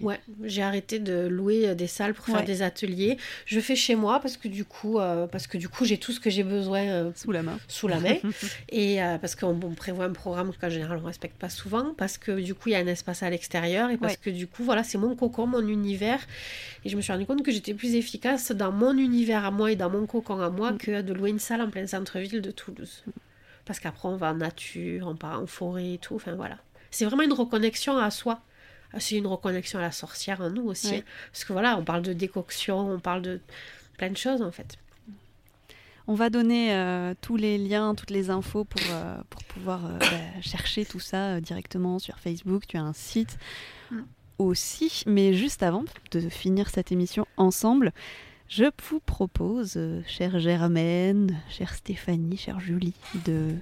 Ouais, j'ai arrêté de louer euh, des salles pour faire Ouais. des ateliers. Je fais chez moi parce que du coup, euh, parce que du coup, j'ai tout ce que j'ai besoin euh, Sous la main. sous la main. et euh, parce qu'on on prévoit un programme qu'en général on respecte pas souvent, parce que du coup il y a un espace à l'extérieur et parce Ouais. que du coup voilà c'est mon cocon, mon univers. Et je me suis rendu compte que j'étais plus efficace dans mon univers à moi et dans mon cocon à Mm. moi que de louer une salle en plein centre-ville de Toulouse. Parce qu'après on va en nature, on part en forêt et tout. Enfin voilà, c'est vraiment une reconnexion à soi. C'est une reconnexion à la sorcière en nous aussi. Ouais. hein. Parce que voilà, on parle de décoction, on parle de plein de choses en fait. On va donner euh, tous les liens, toutes les infos pour, euh, pour pouvoir euh, bah, chercher tout ça directement sur Facebook. Tu as un site Mm. aussi. Mais juste avant de finir cette émission ensemble, je vous propose, euh, chère Germaine, chère Stéphanie, chère Julie, de,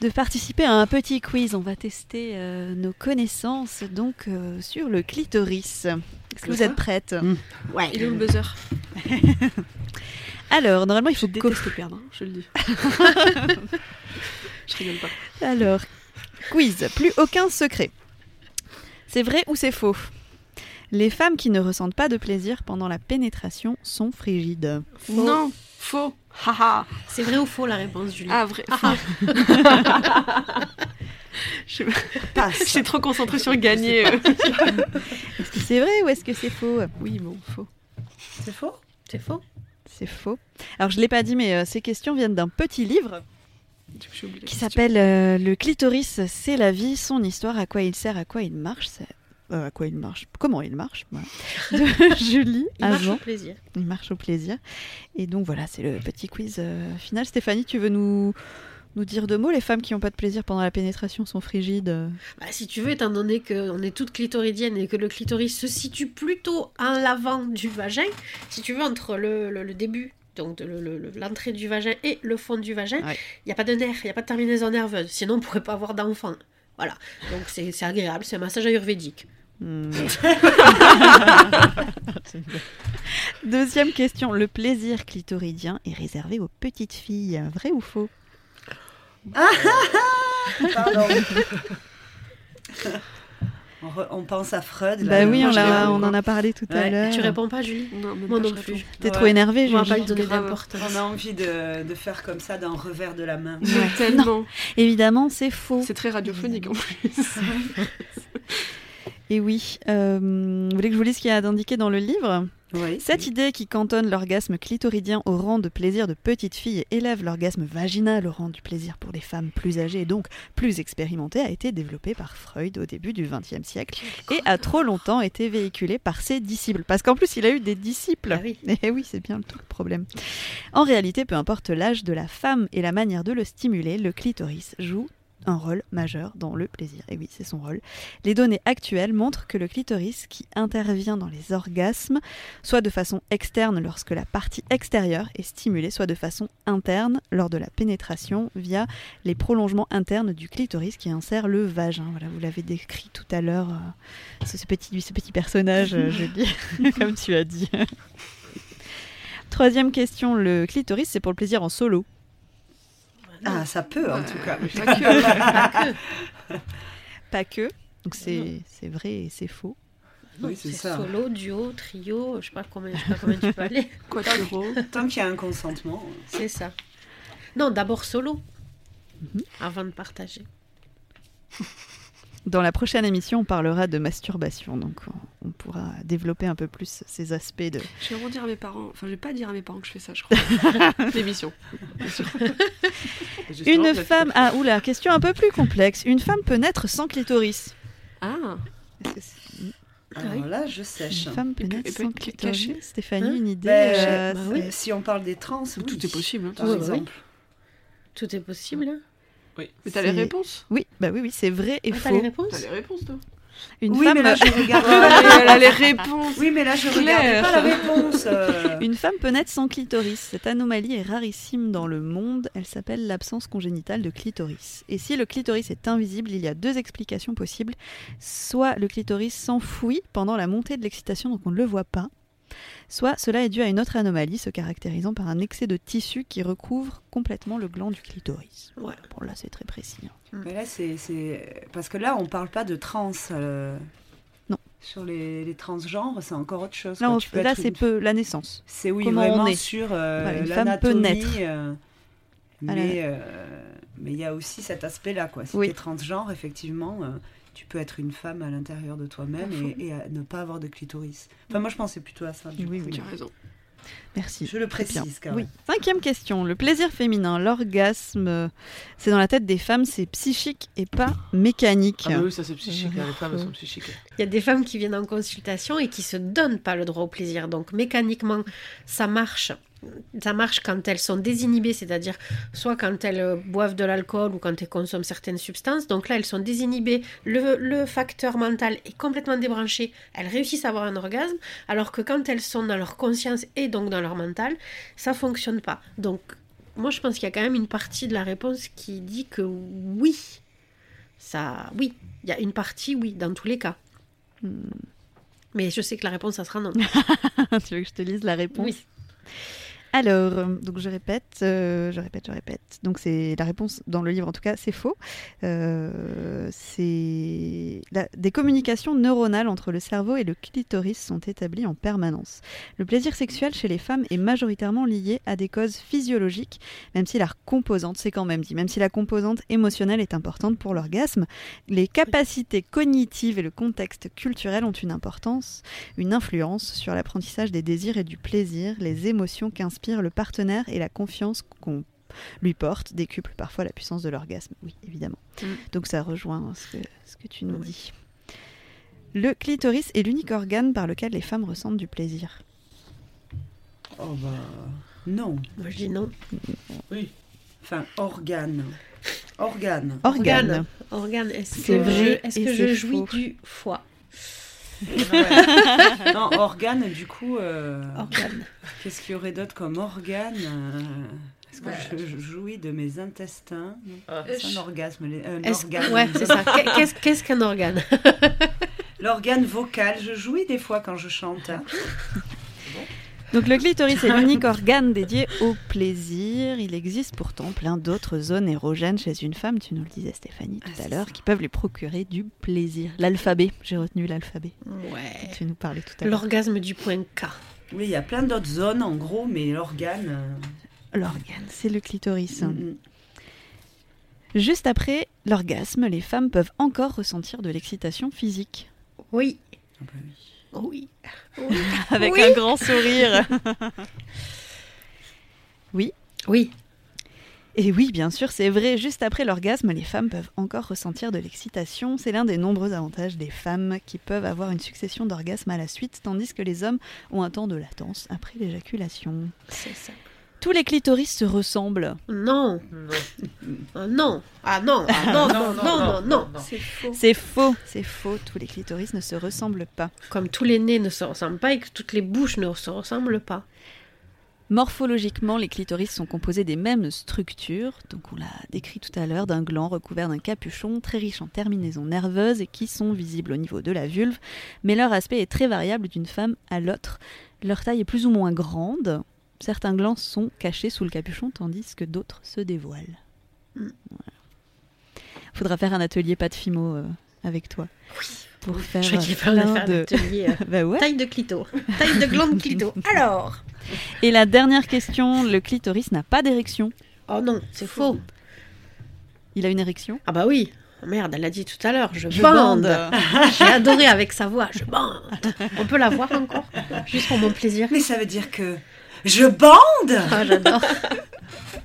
de participer à un petit quiz. On va tester euh, nos connaissances donc euh, sur le clitoris. Est-ce que vous êtes prêtes Ouais. Il est où le buzzer? Alors, normalement, il faut Je déteste perdre, hein, je le dis. je rigole pas. Alors, quiz, plus aucun secret. C'est vrai ou c'est faux? Les femmes qui ne ressentent pas de plaisir pendant la pénétration sont frigides. Non, faux. Haha. C'est vrai ou faux la réponse, Julie Ah, vrai. Ah, Je J'étais trop concentrée sur gagner. euh. Est-ce que c'est vrai ou est-ce que c'est faux? Oui, bon, faux. C'est faux? C'est faux C'est faux. Alors, je ne l'ai pas dit, mais euh, ces questions viennent d'un petit livre qui s'appelle euh, Le clitoris, c'est la vie, son histoire, à quoi il sert, à quoi il marche. Euh, à quoi il marche Comment il marche voilà. De Julie Il marche Avant. au plaisir. Il marche au plaisir. Et donc voilà, c'est le petit quiz euh, final. Stéphanie, tu veux nous, nous dire deux mots? Les femmes qui n'ont pas de plaisir pendant la pénétration sont frigides euh, Bah, si tu veux, étant donné qu'on est toutes clitoridiennes et que le clitoris se situe plutôt en l'avant du vagin, si tu veux, entre le, le- le début, donc le- l'entrée du vagin et le fond du vagin, il Ouais. n'y a pas de nerf, il n'y a pas de terminaison nerveuse. Sinon, on ne pourrait pas avoir d'enfant. Voilà. Donc c'est c'est agréable, c'est un massage ayurvédique. Hmm. Deuxième question. Le plaisir clitoridien est réservé aux petites filles. Vrai ou faux? Pardon. on, re- on pense à Freud. là, Bah oui, on, on en a parlé tout à l'heure. Tu réponds pas, Julie? Non, Moi pas, non plus. T'es Ouais. trop énervée, On va Julie. pas donner d'importance. On a envie de, de faire comme ça d'un revers de la main. Ouais, tellement. Évidemment, c'est faux. C'est très radiophonique en plus. Et oui, euh, vous voulez que je vous lise ce qu'il y a d'indiqué dans le livre Oui. Cette idée qui cantonne l'orgasme clitoridien au rang de plaisir de petite fille et élève l'orgasme vaginal au rang du plaisir pour les femmes plus âgées et donc plus expérimentées a été développée par Freud au début du XXe siècle et a trop longtemps été véhiculée par ses disciples. Parce qu'en plus, il a eu des disciples. Ah oui. Et oui, c'est bien tout le problème. En réalité, peu importe l'âge de la femme et la manière de le stimuler, le clitoris joue un rôle majeur dans le plaisir. Et oui, c'est son rôle. Les données actuelles montrent que le clitoris, qui intervient dans les orgasmes, soit de façon externe lorsque la partie extérieure est stimulée, soit de façon interne lors de la pénétration via les prolongements internes du clitoris qui insère le vagin. Voilà, vous l'avez décrit tout à l'heure, euh, ce, petit, ce petit personnage, euh, je dis, comme tu as dit. Troisième question, le clitoris, c'est pour le plaisir en solo. Ah, ça peut en tout cas. Pas que. Pas que. Pas que. Donc c'est c'est vrai et c'est faux. Non, Oui, c'est c'est ça. solo, duo, trio, je sais pas combien, je sais pas combien tu peux aller. Quattro. Tant qu'il y a un consentement. C'est ça. Non, d'abord solo, Mhm. avant de partager. Dans la prochaine émission, on parlera de masturbation, donc on, on pourra développer un peu plus ces aspects de. Je vais vraiment dire à mes parents. Enfin, je vais pas dire à mes parents que je fais ça, je crois. L'émission. Une femme. Ah, oula, question un peu plus complexe. Une femme peut naître sans clitoris. Ah, Est-ce que c'est- Alors là, je sèche. Une femme peut naître sans clitoris. cachée. Stéphanie, Hein une idée Ben, euh, bah oui. Si on parle des trans, oui. tout est possible. hein. Par Oui, oui. exemple. Tout est possible. Oui. Mais t'as les réponses? Oui, bah oui, oui, c'est vrai et Ah, T'as les faux. réponses? T'as les réponses, toi? Une oui, femme. mais là, je regarde Elle a les réponses. Oui, mais là, je Claire. regardais pas la réponse. euh. Une femme peut naître sans clitoris. Cette anomalie est rarissime dans le monde. Elle s'appelle l'absence congénitale de clitoris. Et si le clitoris est invisible, il y a deux explications possibles. Soit le clitoris s'enfouit pendant la montée de l'excitation, donc on ne le voit pas. Soit cela est dû à une autre anomalie se caractérisant par un excès de tissu qui recouvre complètement le gland du clitoris. Ouais. Bon, là, c'est très précis. hein. Mais là, c'est- c'est. Parce que là, on parle pas de trans. euh, Non. Sur les, les transgenres, c'est encore autre chose. On- peux là c'est une- peu la naissance. C'est oui, Comment on vraiment est. sur euh, Voilà, une femme peut l'anatomie. naître. euh, la- mais euh, mais il y a aussi cet aspect-là. quoi. Si Oui. tu es transgenre, effectivement, euh, tu peux être une femme à l'intérieur de toi-même et, et à ne pas avoir de clitoris. Enfin, moi, je pensais plutôt à ça. du Oui, coup. oui. Tu as raison. Merci. Je le précise, quand Oui. même. Cinquième question. Le plaisir féminin, l'orgasme, c'est dans la tête des femmes, c'est psychique et pas mécanique. Ah bah oui, ça c'est psychique, hein, les femmes sont psychiques. Il y a des femmes qui viennent en consultation et qui se donnent pas le droit au plaisir. Donc mécaniquement, ça marche. Ça marche quand elles sont désinhibées, c'est-à-dire soit quand elles euh, boivent de l'alcool ou quand elles consomment certaines substances. Donc là, elles sont désinhibées, le, le facteur mental est complètement débranché, elles réussissent à avoir un orgasme, alors que quand elles sont dans leur conscience et donc dans leur mental, ça fonctionne pas. Donc moi, je pense qu'il y a quand même une partie de la réponse qui dit que oui, ça, oui, il y a une partie, oui, dans tous les cas. Mais je sais que la réponse, ça sera non. tu veux que je te lise la réponse? Oui. Alors, euh, donc je répète, euh, je répète, je répète. Donc c'est la réponse dans le livre en tout cas, c'est faux. Euh, c'est des communications neuronales entre le cerveau et le clitoris sont établies en permanence. Le plaisir sexuel chez les femmes est majoritairement lié à des causes physiologiques, même si la composante, c'est quand même dit, même si la composante émotionnelle est importante pour l'orgasme, les capacités cognitives et le contexte culturel ont une importance, une influence sur l'apprentissage des désirs et du plaisir, les émotions qu'inspire le partenaire et la confiance qu'on lui porte décuple parfois la puissance de l'orgasme. Oui, évidemment. Mm. Donc ça rejoint ce que, ce que tu nous dis. Le clitoris est l'unique organe par lequel les femmes ressentent du plaisir. Oh bah. Non. Moi, je dis non. Oui. Enfin, organe. Organe. Organe. Organe. Est-ce C'est que, vrai je, est-ce et que c'est je jouis faux. du foie? non, organe, du coup. euh, Organe. Qu'est-ce qu'il y aurait d'autre comme organe euh, Est-ce que je, je jouis de mes intestins Ah. C'est un orgasme. Un Est-ce- organe. Ouais, c'est ça. Qu'est- Qu'est-ce qu'est-ce qu'un organe? L'organe vocal, je jouis des fois quand je chante. hein. Donc le clitoris est l'unique organe dédié au plaisir. Il existe pourtant plein d'autres zones érogènes chez une femme, tu nous le disais Stéphanie tout Ah, à l'heure, qui peuvent lui procurer du plaisir. L'alphabet, j'ai retenu l'alphabet. Ouais. Tu nous parlais tout à l'heure. L'orgasme du point K. Oui, il y a plein d'autres zones en gros, mais l'organe. euh, L'organe, c'est le clitoris. mm, mm. Juste après l'orgasme, les femmes peuvent encore ressentir de l'excitation physique. Oui. Ah bah oui. Oui. Avec Oui. un grand sourire. oui. Oui. Et oui, bien sûr, c'est vrai. Juste après l'orgasme, les femmes peuvent encore ressentir de l'excitation. C'est l'un des nombreux avantages des femmes qui peuvent avoir une succession d'orgasmes à la suite, tandis que les hommes ont un temps de latence après l'éjaculation. C'est ça. Tous les clitoris se ressemblent. Non. Non. Ah non. Ah non. Ah non, non, non, non, non. C'est faux. C'est faux, c'est faux. Tous les clitoris ne se ressemblent pas. Comme tous les nez ne se ressemblent pas et que toutes les bouches ne se ressemblent pas. Morphologiquement, les clitoris sont composés des mêmes structures, donc on l'a décrit tout à l'heure, d'un gland recouvert d'un capuchon très riche en terminaisons nerveuses et qui sont visibles au niveau de la vulve, mais leur aspect est très variable d'une femme à l'autre. Leur taille est plus ou moins grande, certains glands sont cachés sous le capuchon tandis que d'autres se dévoilent. Mm. Voilà. Faudra faire un atelier pas de fimo euh, avec toi. Pour faire, Je euh, fallait plein faire de- un atelier. euh, Bah ouais. Taille de clito. Taille de glande clito. Alors. Et la dernière question, le clitoris n'a pas d'érection. Oh non, c'est faux. Il a une érection? Ah bah oui. Oh Merde, elle l'a dit tout à l'heure. Je, Je bande. bande. J'ai adoré avec sa voix. Je bande. On peut la voir encore? Juste pour mon plaisir. Mais ça veut dire que je bande Ah, j'adore.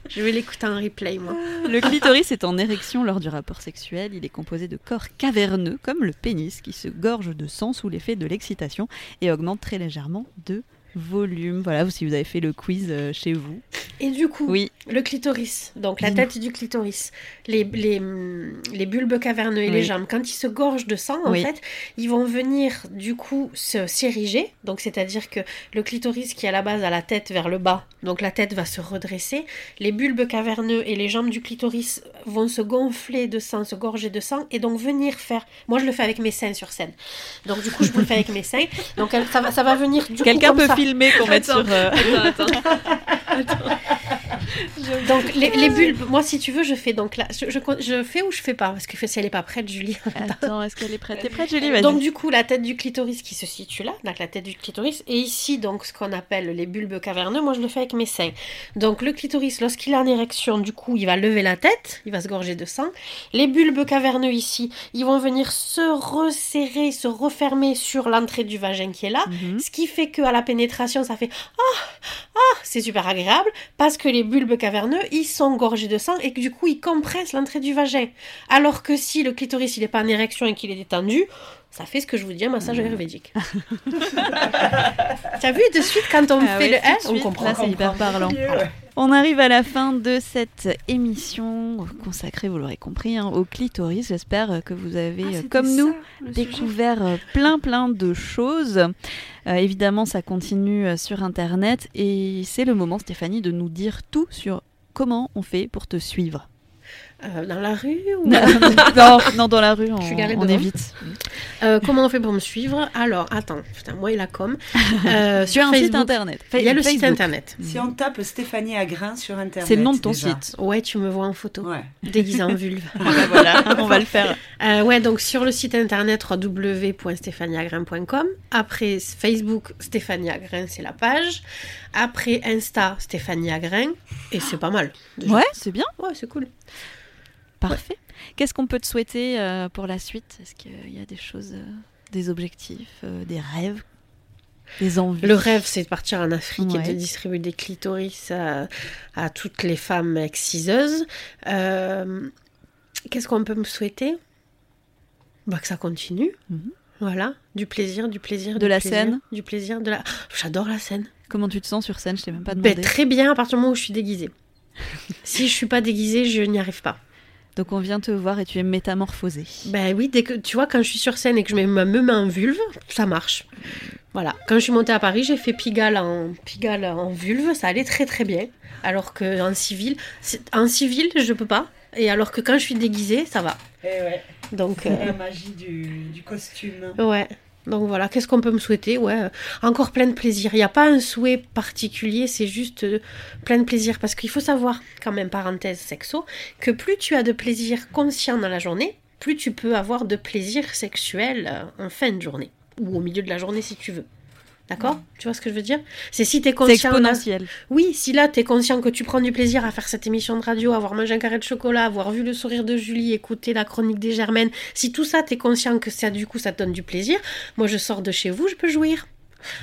Je vais l'écouter en replay, moi. Le clitoris est en érection lors du rapport sexuel. Il est composé de corps caverneux, comme le pénis, qui se gorge de sang sous l'effet de l'excitation et augmente très légèrement de volume. Voilà, si vous avez fait le quiz euh, chez vous. Et du coup, Oui. le clitoris, donc la tête du clitoris, les, les, les bulbes caverneux et les jambes, quand ils se gorgent de sang, en Oui. fait, ils vont venir du coup se s'ériger. Donc, c'est-à-dire que le clitoris qui à la base a la tête vers le bas, donc la tête va se redresser. Les bulbes caverneux et les jambes du clitoris vont se gonfler de sang, se gorger de sang, et donc venir faire. Moi, je le fais avec mes seins sur scène. Donc, du coup, je vous le fais avec mes seins. Donc, ça va, ça va venir du coup Quelqu'un peut ça. Filmer qu'on mette sur. euh, Donc, les, les bulbes, moi, si tu veux, je fais donc là. Je, je, je fais ou je fais pas? Parce que si elle est pas prête, Julie. Attends, est-ce qu'elle est prête? T'es prête, Julie? Donc du coup, la tête du clitoris qui se situe là, donc la tête du clitoris, et ici donc ce qu'on appelle les bulbes caverneux, moi je le fais avec mes seins. Donc le clitoris, lorsqu'il est en érection, du coup, il va lever la tête, il va se gorger de sang. Les bulbes caverneux ici, ils vont venir se resserrer, se refermer sur l'entrée du vagin qui est là, ce qui fait que à la pénétration, ça fait ah ah, c'est super agréable parce que les bulbes caverneux, ils sont gorgés de sang et que du coup, ils compressent l'entrée du vagin. Alors que si le clitoris, il est pas en érection et qu'il est détendu, ça fait ce que je vous dis, un massage ayurvédique. T'as vu de suite quand on Ah fait ouais, le hein, on suite, comprend. Là, c'est hyper parlant. Voilà. On arrive à la fin de cette émission consacrée, vous l'aurez compris, hein, au clitoris. J'espère que vous avez, Ah, comme nous, découvert euh, plein plein de choses. Euh, évidemment, ça continue euh, sur Internet et c'est le moment, Stéphanie, de nous dire tout sur comment on fait pour te suivre. Euh, dans la rue ou... non, non, dans la rue, on, Je suis garée on évite. Euh, comment on fait pour me suivre? Alors, attends, putain, moi et la com. Euh, as un site internet. Il y a le site Facebook. internet. Si on tape Stéphanie Agrin sur internet. C'est le nom de ton déjà. site. Ouais, tu me vois en photo. Déguisée en vulve. Ah bah voilà, on va le faire. Euh, ouais, donc sur le site internet www.stéphaniagrin.com. Après Facebook, Stéphanie Agrin, c'est la page. Après Insta, Stéphanie Agrin. Et c'est pas mal. déjà. Ouais, c'est bien. Ouais, c'est cool. Parfait. Qu'est-ce qu'on peut te souhaiter euh, pour la suite? Est-ce qu'il y a des choses, euh, des objectifs, euh, des rêves, des envies? Le rêve, c'est de partir en Afrique et de distribuer des clitoris à, à toutes les femmes exciseuses. Euh, Qu'est-ce qu'on peut me souhaiter? Bah, Que ça continue. Voilà. Du plaisir, du plaisir. De du la plaisir, scène? Du plaisir, de la... J'adore la scène. Comment tu te sens sur scène? Je t'ai même pas Ben, demandé. très bien à partir du moment où je suis déguisée. Si je suis pas déguisée, je n'y arrive pas. Donc on vient te voir et tu es métamorphosée. Ben oui, dès que tu vois, quand je suis sur scène et que je mets ma me mets en vulve, ça marche. Voilà. Quand je suis montée à Paris, j'ai fait Pigalle en Pigalle en vulve, ça allait très très bien. Alors que en civil, en civil, je peux pas. Et alors que quand je suis déguisée, ça va. Eh ouais. Donc C'est euh, la magie du, du costume. ouais. Donc voilà, qu'est-ce qu'on peut me souhaiter? Ouais, euh, encore plein de plaisir. Il n'y a pas un souhait particulier, c'est juste euh, plein de plaisir. Parce qu'il faut savoir, quand même, parenthèse sexo, que plus tu as de plaisir conscient dans la journée, plus tu peux avoir de plaisir sexuel euh, en fin de journée. Ou au milieu de la journée si tu veux. D'accord Tu vois ce que je veux dire? C'est si tu es conscient. C'est là- exponentiel. Oui, si là tu es conscient que tu prends du plaisir à faire cette émission de radio, avoir mangé un carré de chocolat, avoir vu le sourire de Julie, écouter la chronique des Germaines, si tout ça tu es conscient que ça du coup ça te donne du plaisir, moi je sors de chez vous, je peux jouir.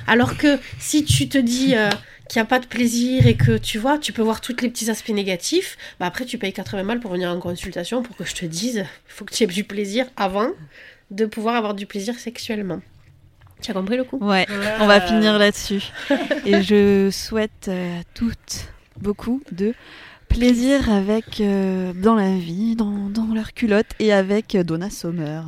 Alors que si tu te dis euh, qu'il n'y a pas de plaisir et que tu vois, tu peux voir tous les petits aspects négatifs, bah après tu payes 80 balles pour venir en consultation pour que je te dise, il faut que tu aies du plaisir avant de pouvoir avoir du plaisir sexuellement. Tu as compris le coup Ouais, on va finir là-dessus. Et je souhaite euh, à toutes beaucoup de plaisir avec euh, dans la vie, dans, dans leur culotte et avec euh, Donna Sommer.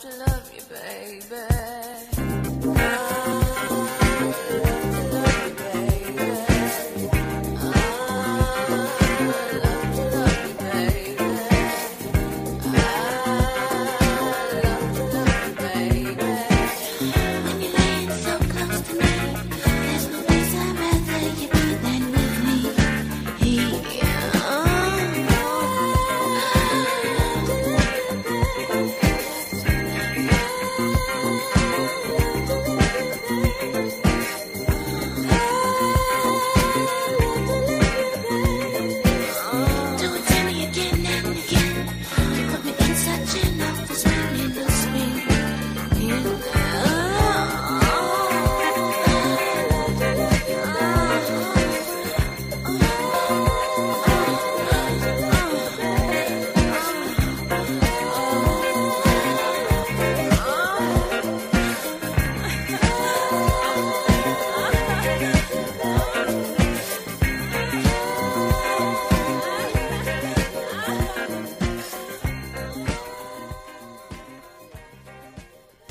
To love you, baby.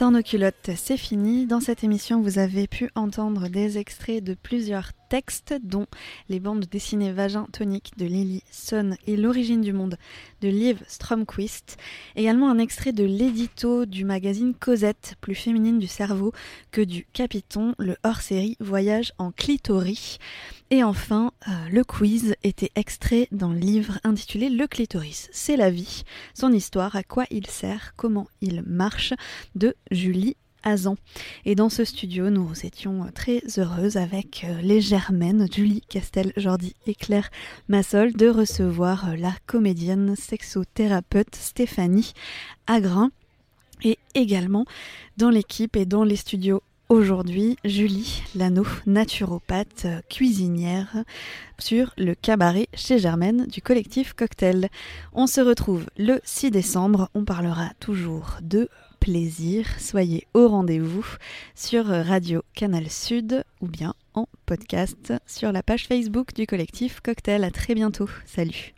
Dans nos culottes, c'est fini. Dans cette émission, vous avez pu entendre des extraits de plusieurs textes, dont les bandes dessinées Vagin tonique de Lily Son et L'origine du monde de Liv Stromquist. Également un extrait de l'édito du magazine Cosette, plus féminine du cerveau que du Capiton, le hors-série Voyage en clitoris. Et enfin, euh, le quiz était extrait d'un livre intitulé Le clitoris, c'est la vie, son histoire, à quoi il sert, comment il marche, de Julie Azan. Et dans ce studio, nous étions très heureuses avec euh, les Germaines, Julie Castel, Jordi et Claire Massol, de recevoir euh, la comédienne sexothérapeute Stéphanie Agrin. Et également dans l'équipe et dans les studios Aujourd'hui, Julie Lano, naturopathe euh, cuisinière sur le cabaret chez Germaine du collectif Cocktail. On se retrouve le 6 décembre, on parlera toujours de plaisir. Soyez au rendez-vous sur Radio Canal Sud ou bien en podcast sur la page Facebook du collectif Cocktail. À très bientôt. Salut.